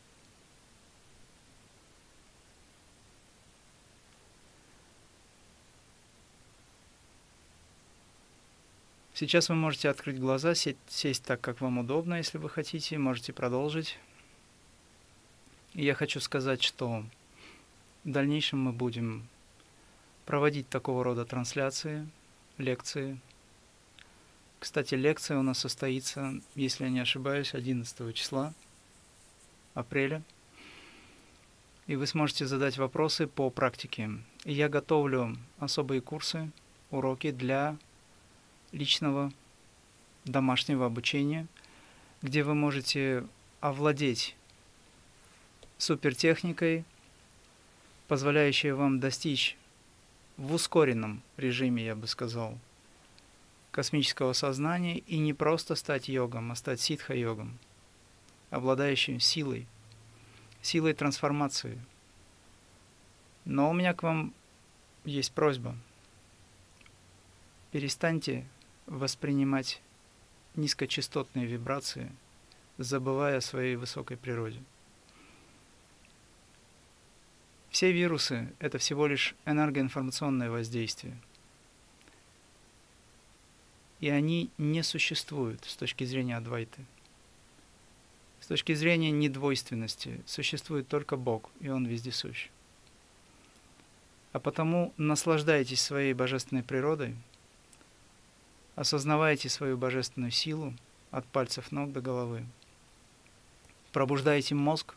Сейчас вы можете открыть глаза, сесть, сесть так, как вам удобно, если вы хотите, можете продолжить. И я хочу сказать, что в дальнейшем мы будем проводить такого рода трансляции, лекции. Кстати, лекция у нас состоится, если я не ошибаюсь, 11 числа апреля. И вы сможете задать вопросы по практике. И я готовлю особые курсы, уроки для личного домашнего обучения, где вы можете овладеть супертехникой, позволяющей вам достичь в ускоренном режиме, я бы сказал, космического сознания и не просто стать йогом, а стать ситха-йогом, обладающим силой, силой трансформации. Но у меня к вам есть просьба. Перестаньте воспринимать низкочастотные вибрации, забывая о своей высокой природе. Все вирусы – это всего лишь энергоинформационное воздействие. И они не существуют с точки зрения Адвайты. С точки зрения недвойственности существует только Бог, и Он вездесущ. А потому наслаждайтесь своей божественной природой, осознавайте свою божественную силу от пальцев ног до головы. Пробуждайте мозг –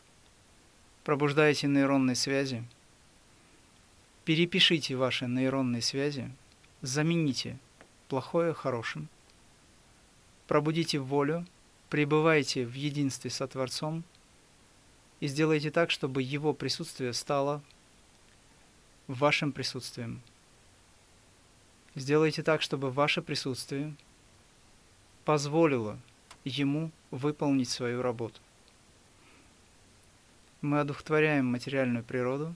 пробуждаете нейронные связи, перепишите ваши нейронные связи, замените плохое хорошим, пробудите волю, пребывайте в единстве со Творцом и сделайте так, чтобы Его присутствие стало вашим присутствием. Сделайте так, чтобы ваше присутствие позволило Ему выполнить свою работу мы одухотворяем материальную природу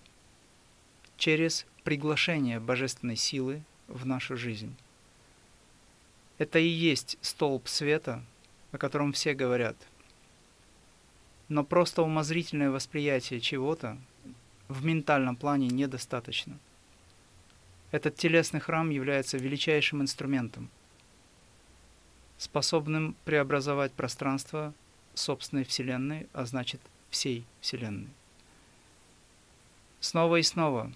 через приглашение божественной силы в нашу жизнь. Это и есть столб света, о котором все говорят. Но просто умозрительное восприятие чего-то в ментальном плане недостаточно. Этот телесный храм является величайшим инструментом, способным преобразовать пространство собственной Вселенной, а значит – всей Вселенной. Снова и снова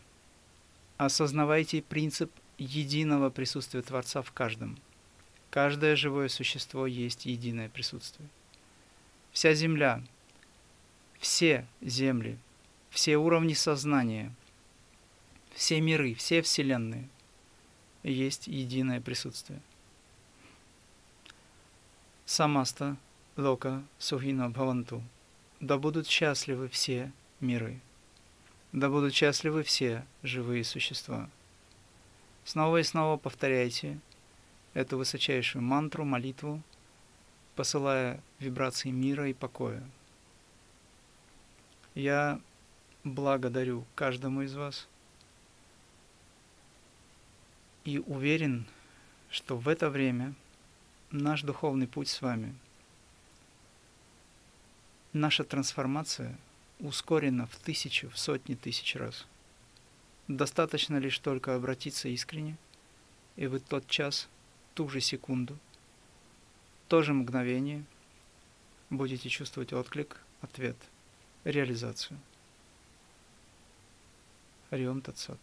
осознавайте принцип единого присутствия Творца в каждом. Каждое живое существо есть единое присутствие. Вся Земля, все земли, все уровни сознания, все миры, все вселенные есть единое присутствие. Самаста Лока Сухино Бхаванту – да будут счастливы все миры. Да будут счастливы все живые существа. Снова и снова повторяйте эту высочайшую мантру, молитву, посылая вибрации мира и покоя. Я благодарю каждому из вас и уверен, что в это время наш духовный путь с вами – наша трансформация ускорена в тысячу в сотни тысяч раз. Достаточно лишь только обратиться искренне, и вы тот час, ту же секунду, то же мгновение будете чувствовать отклик, ответ, реализацию. Риом Татсат.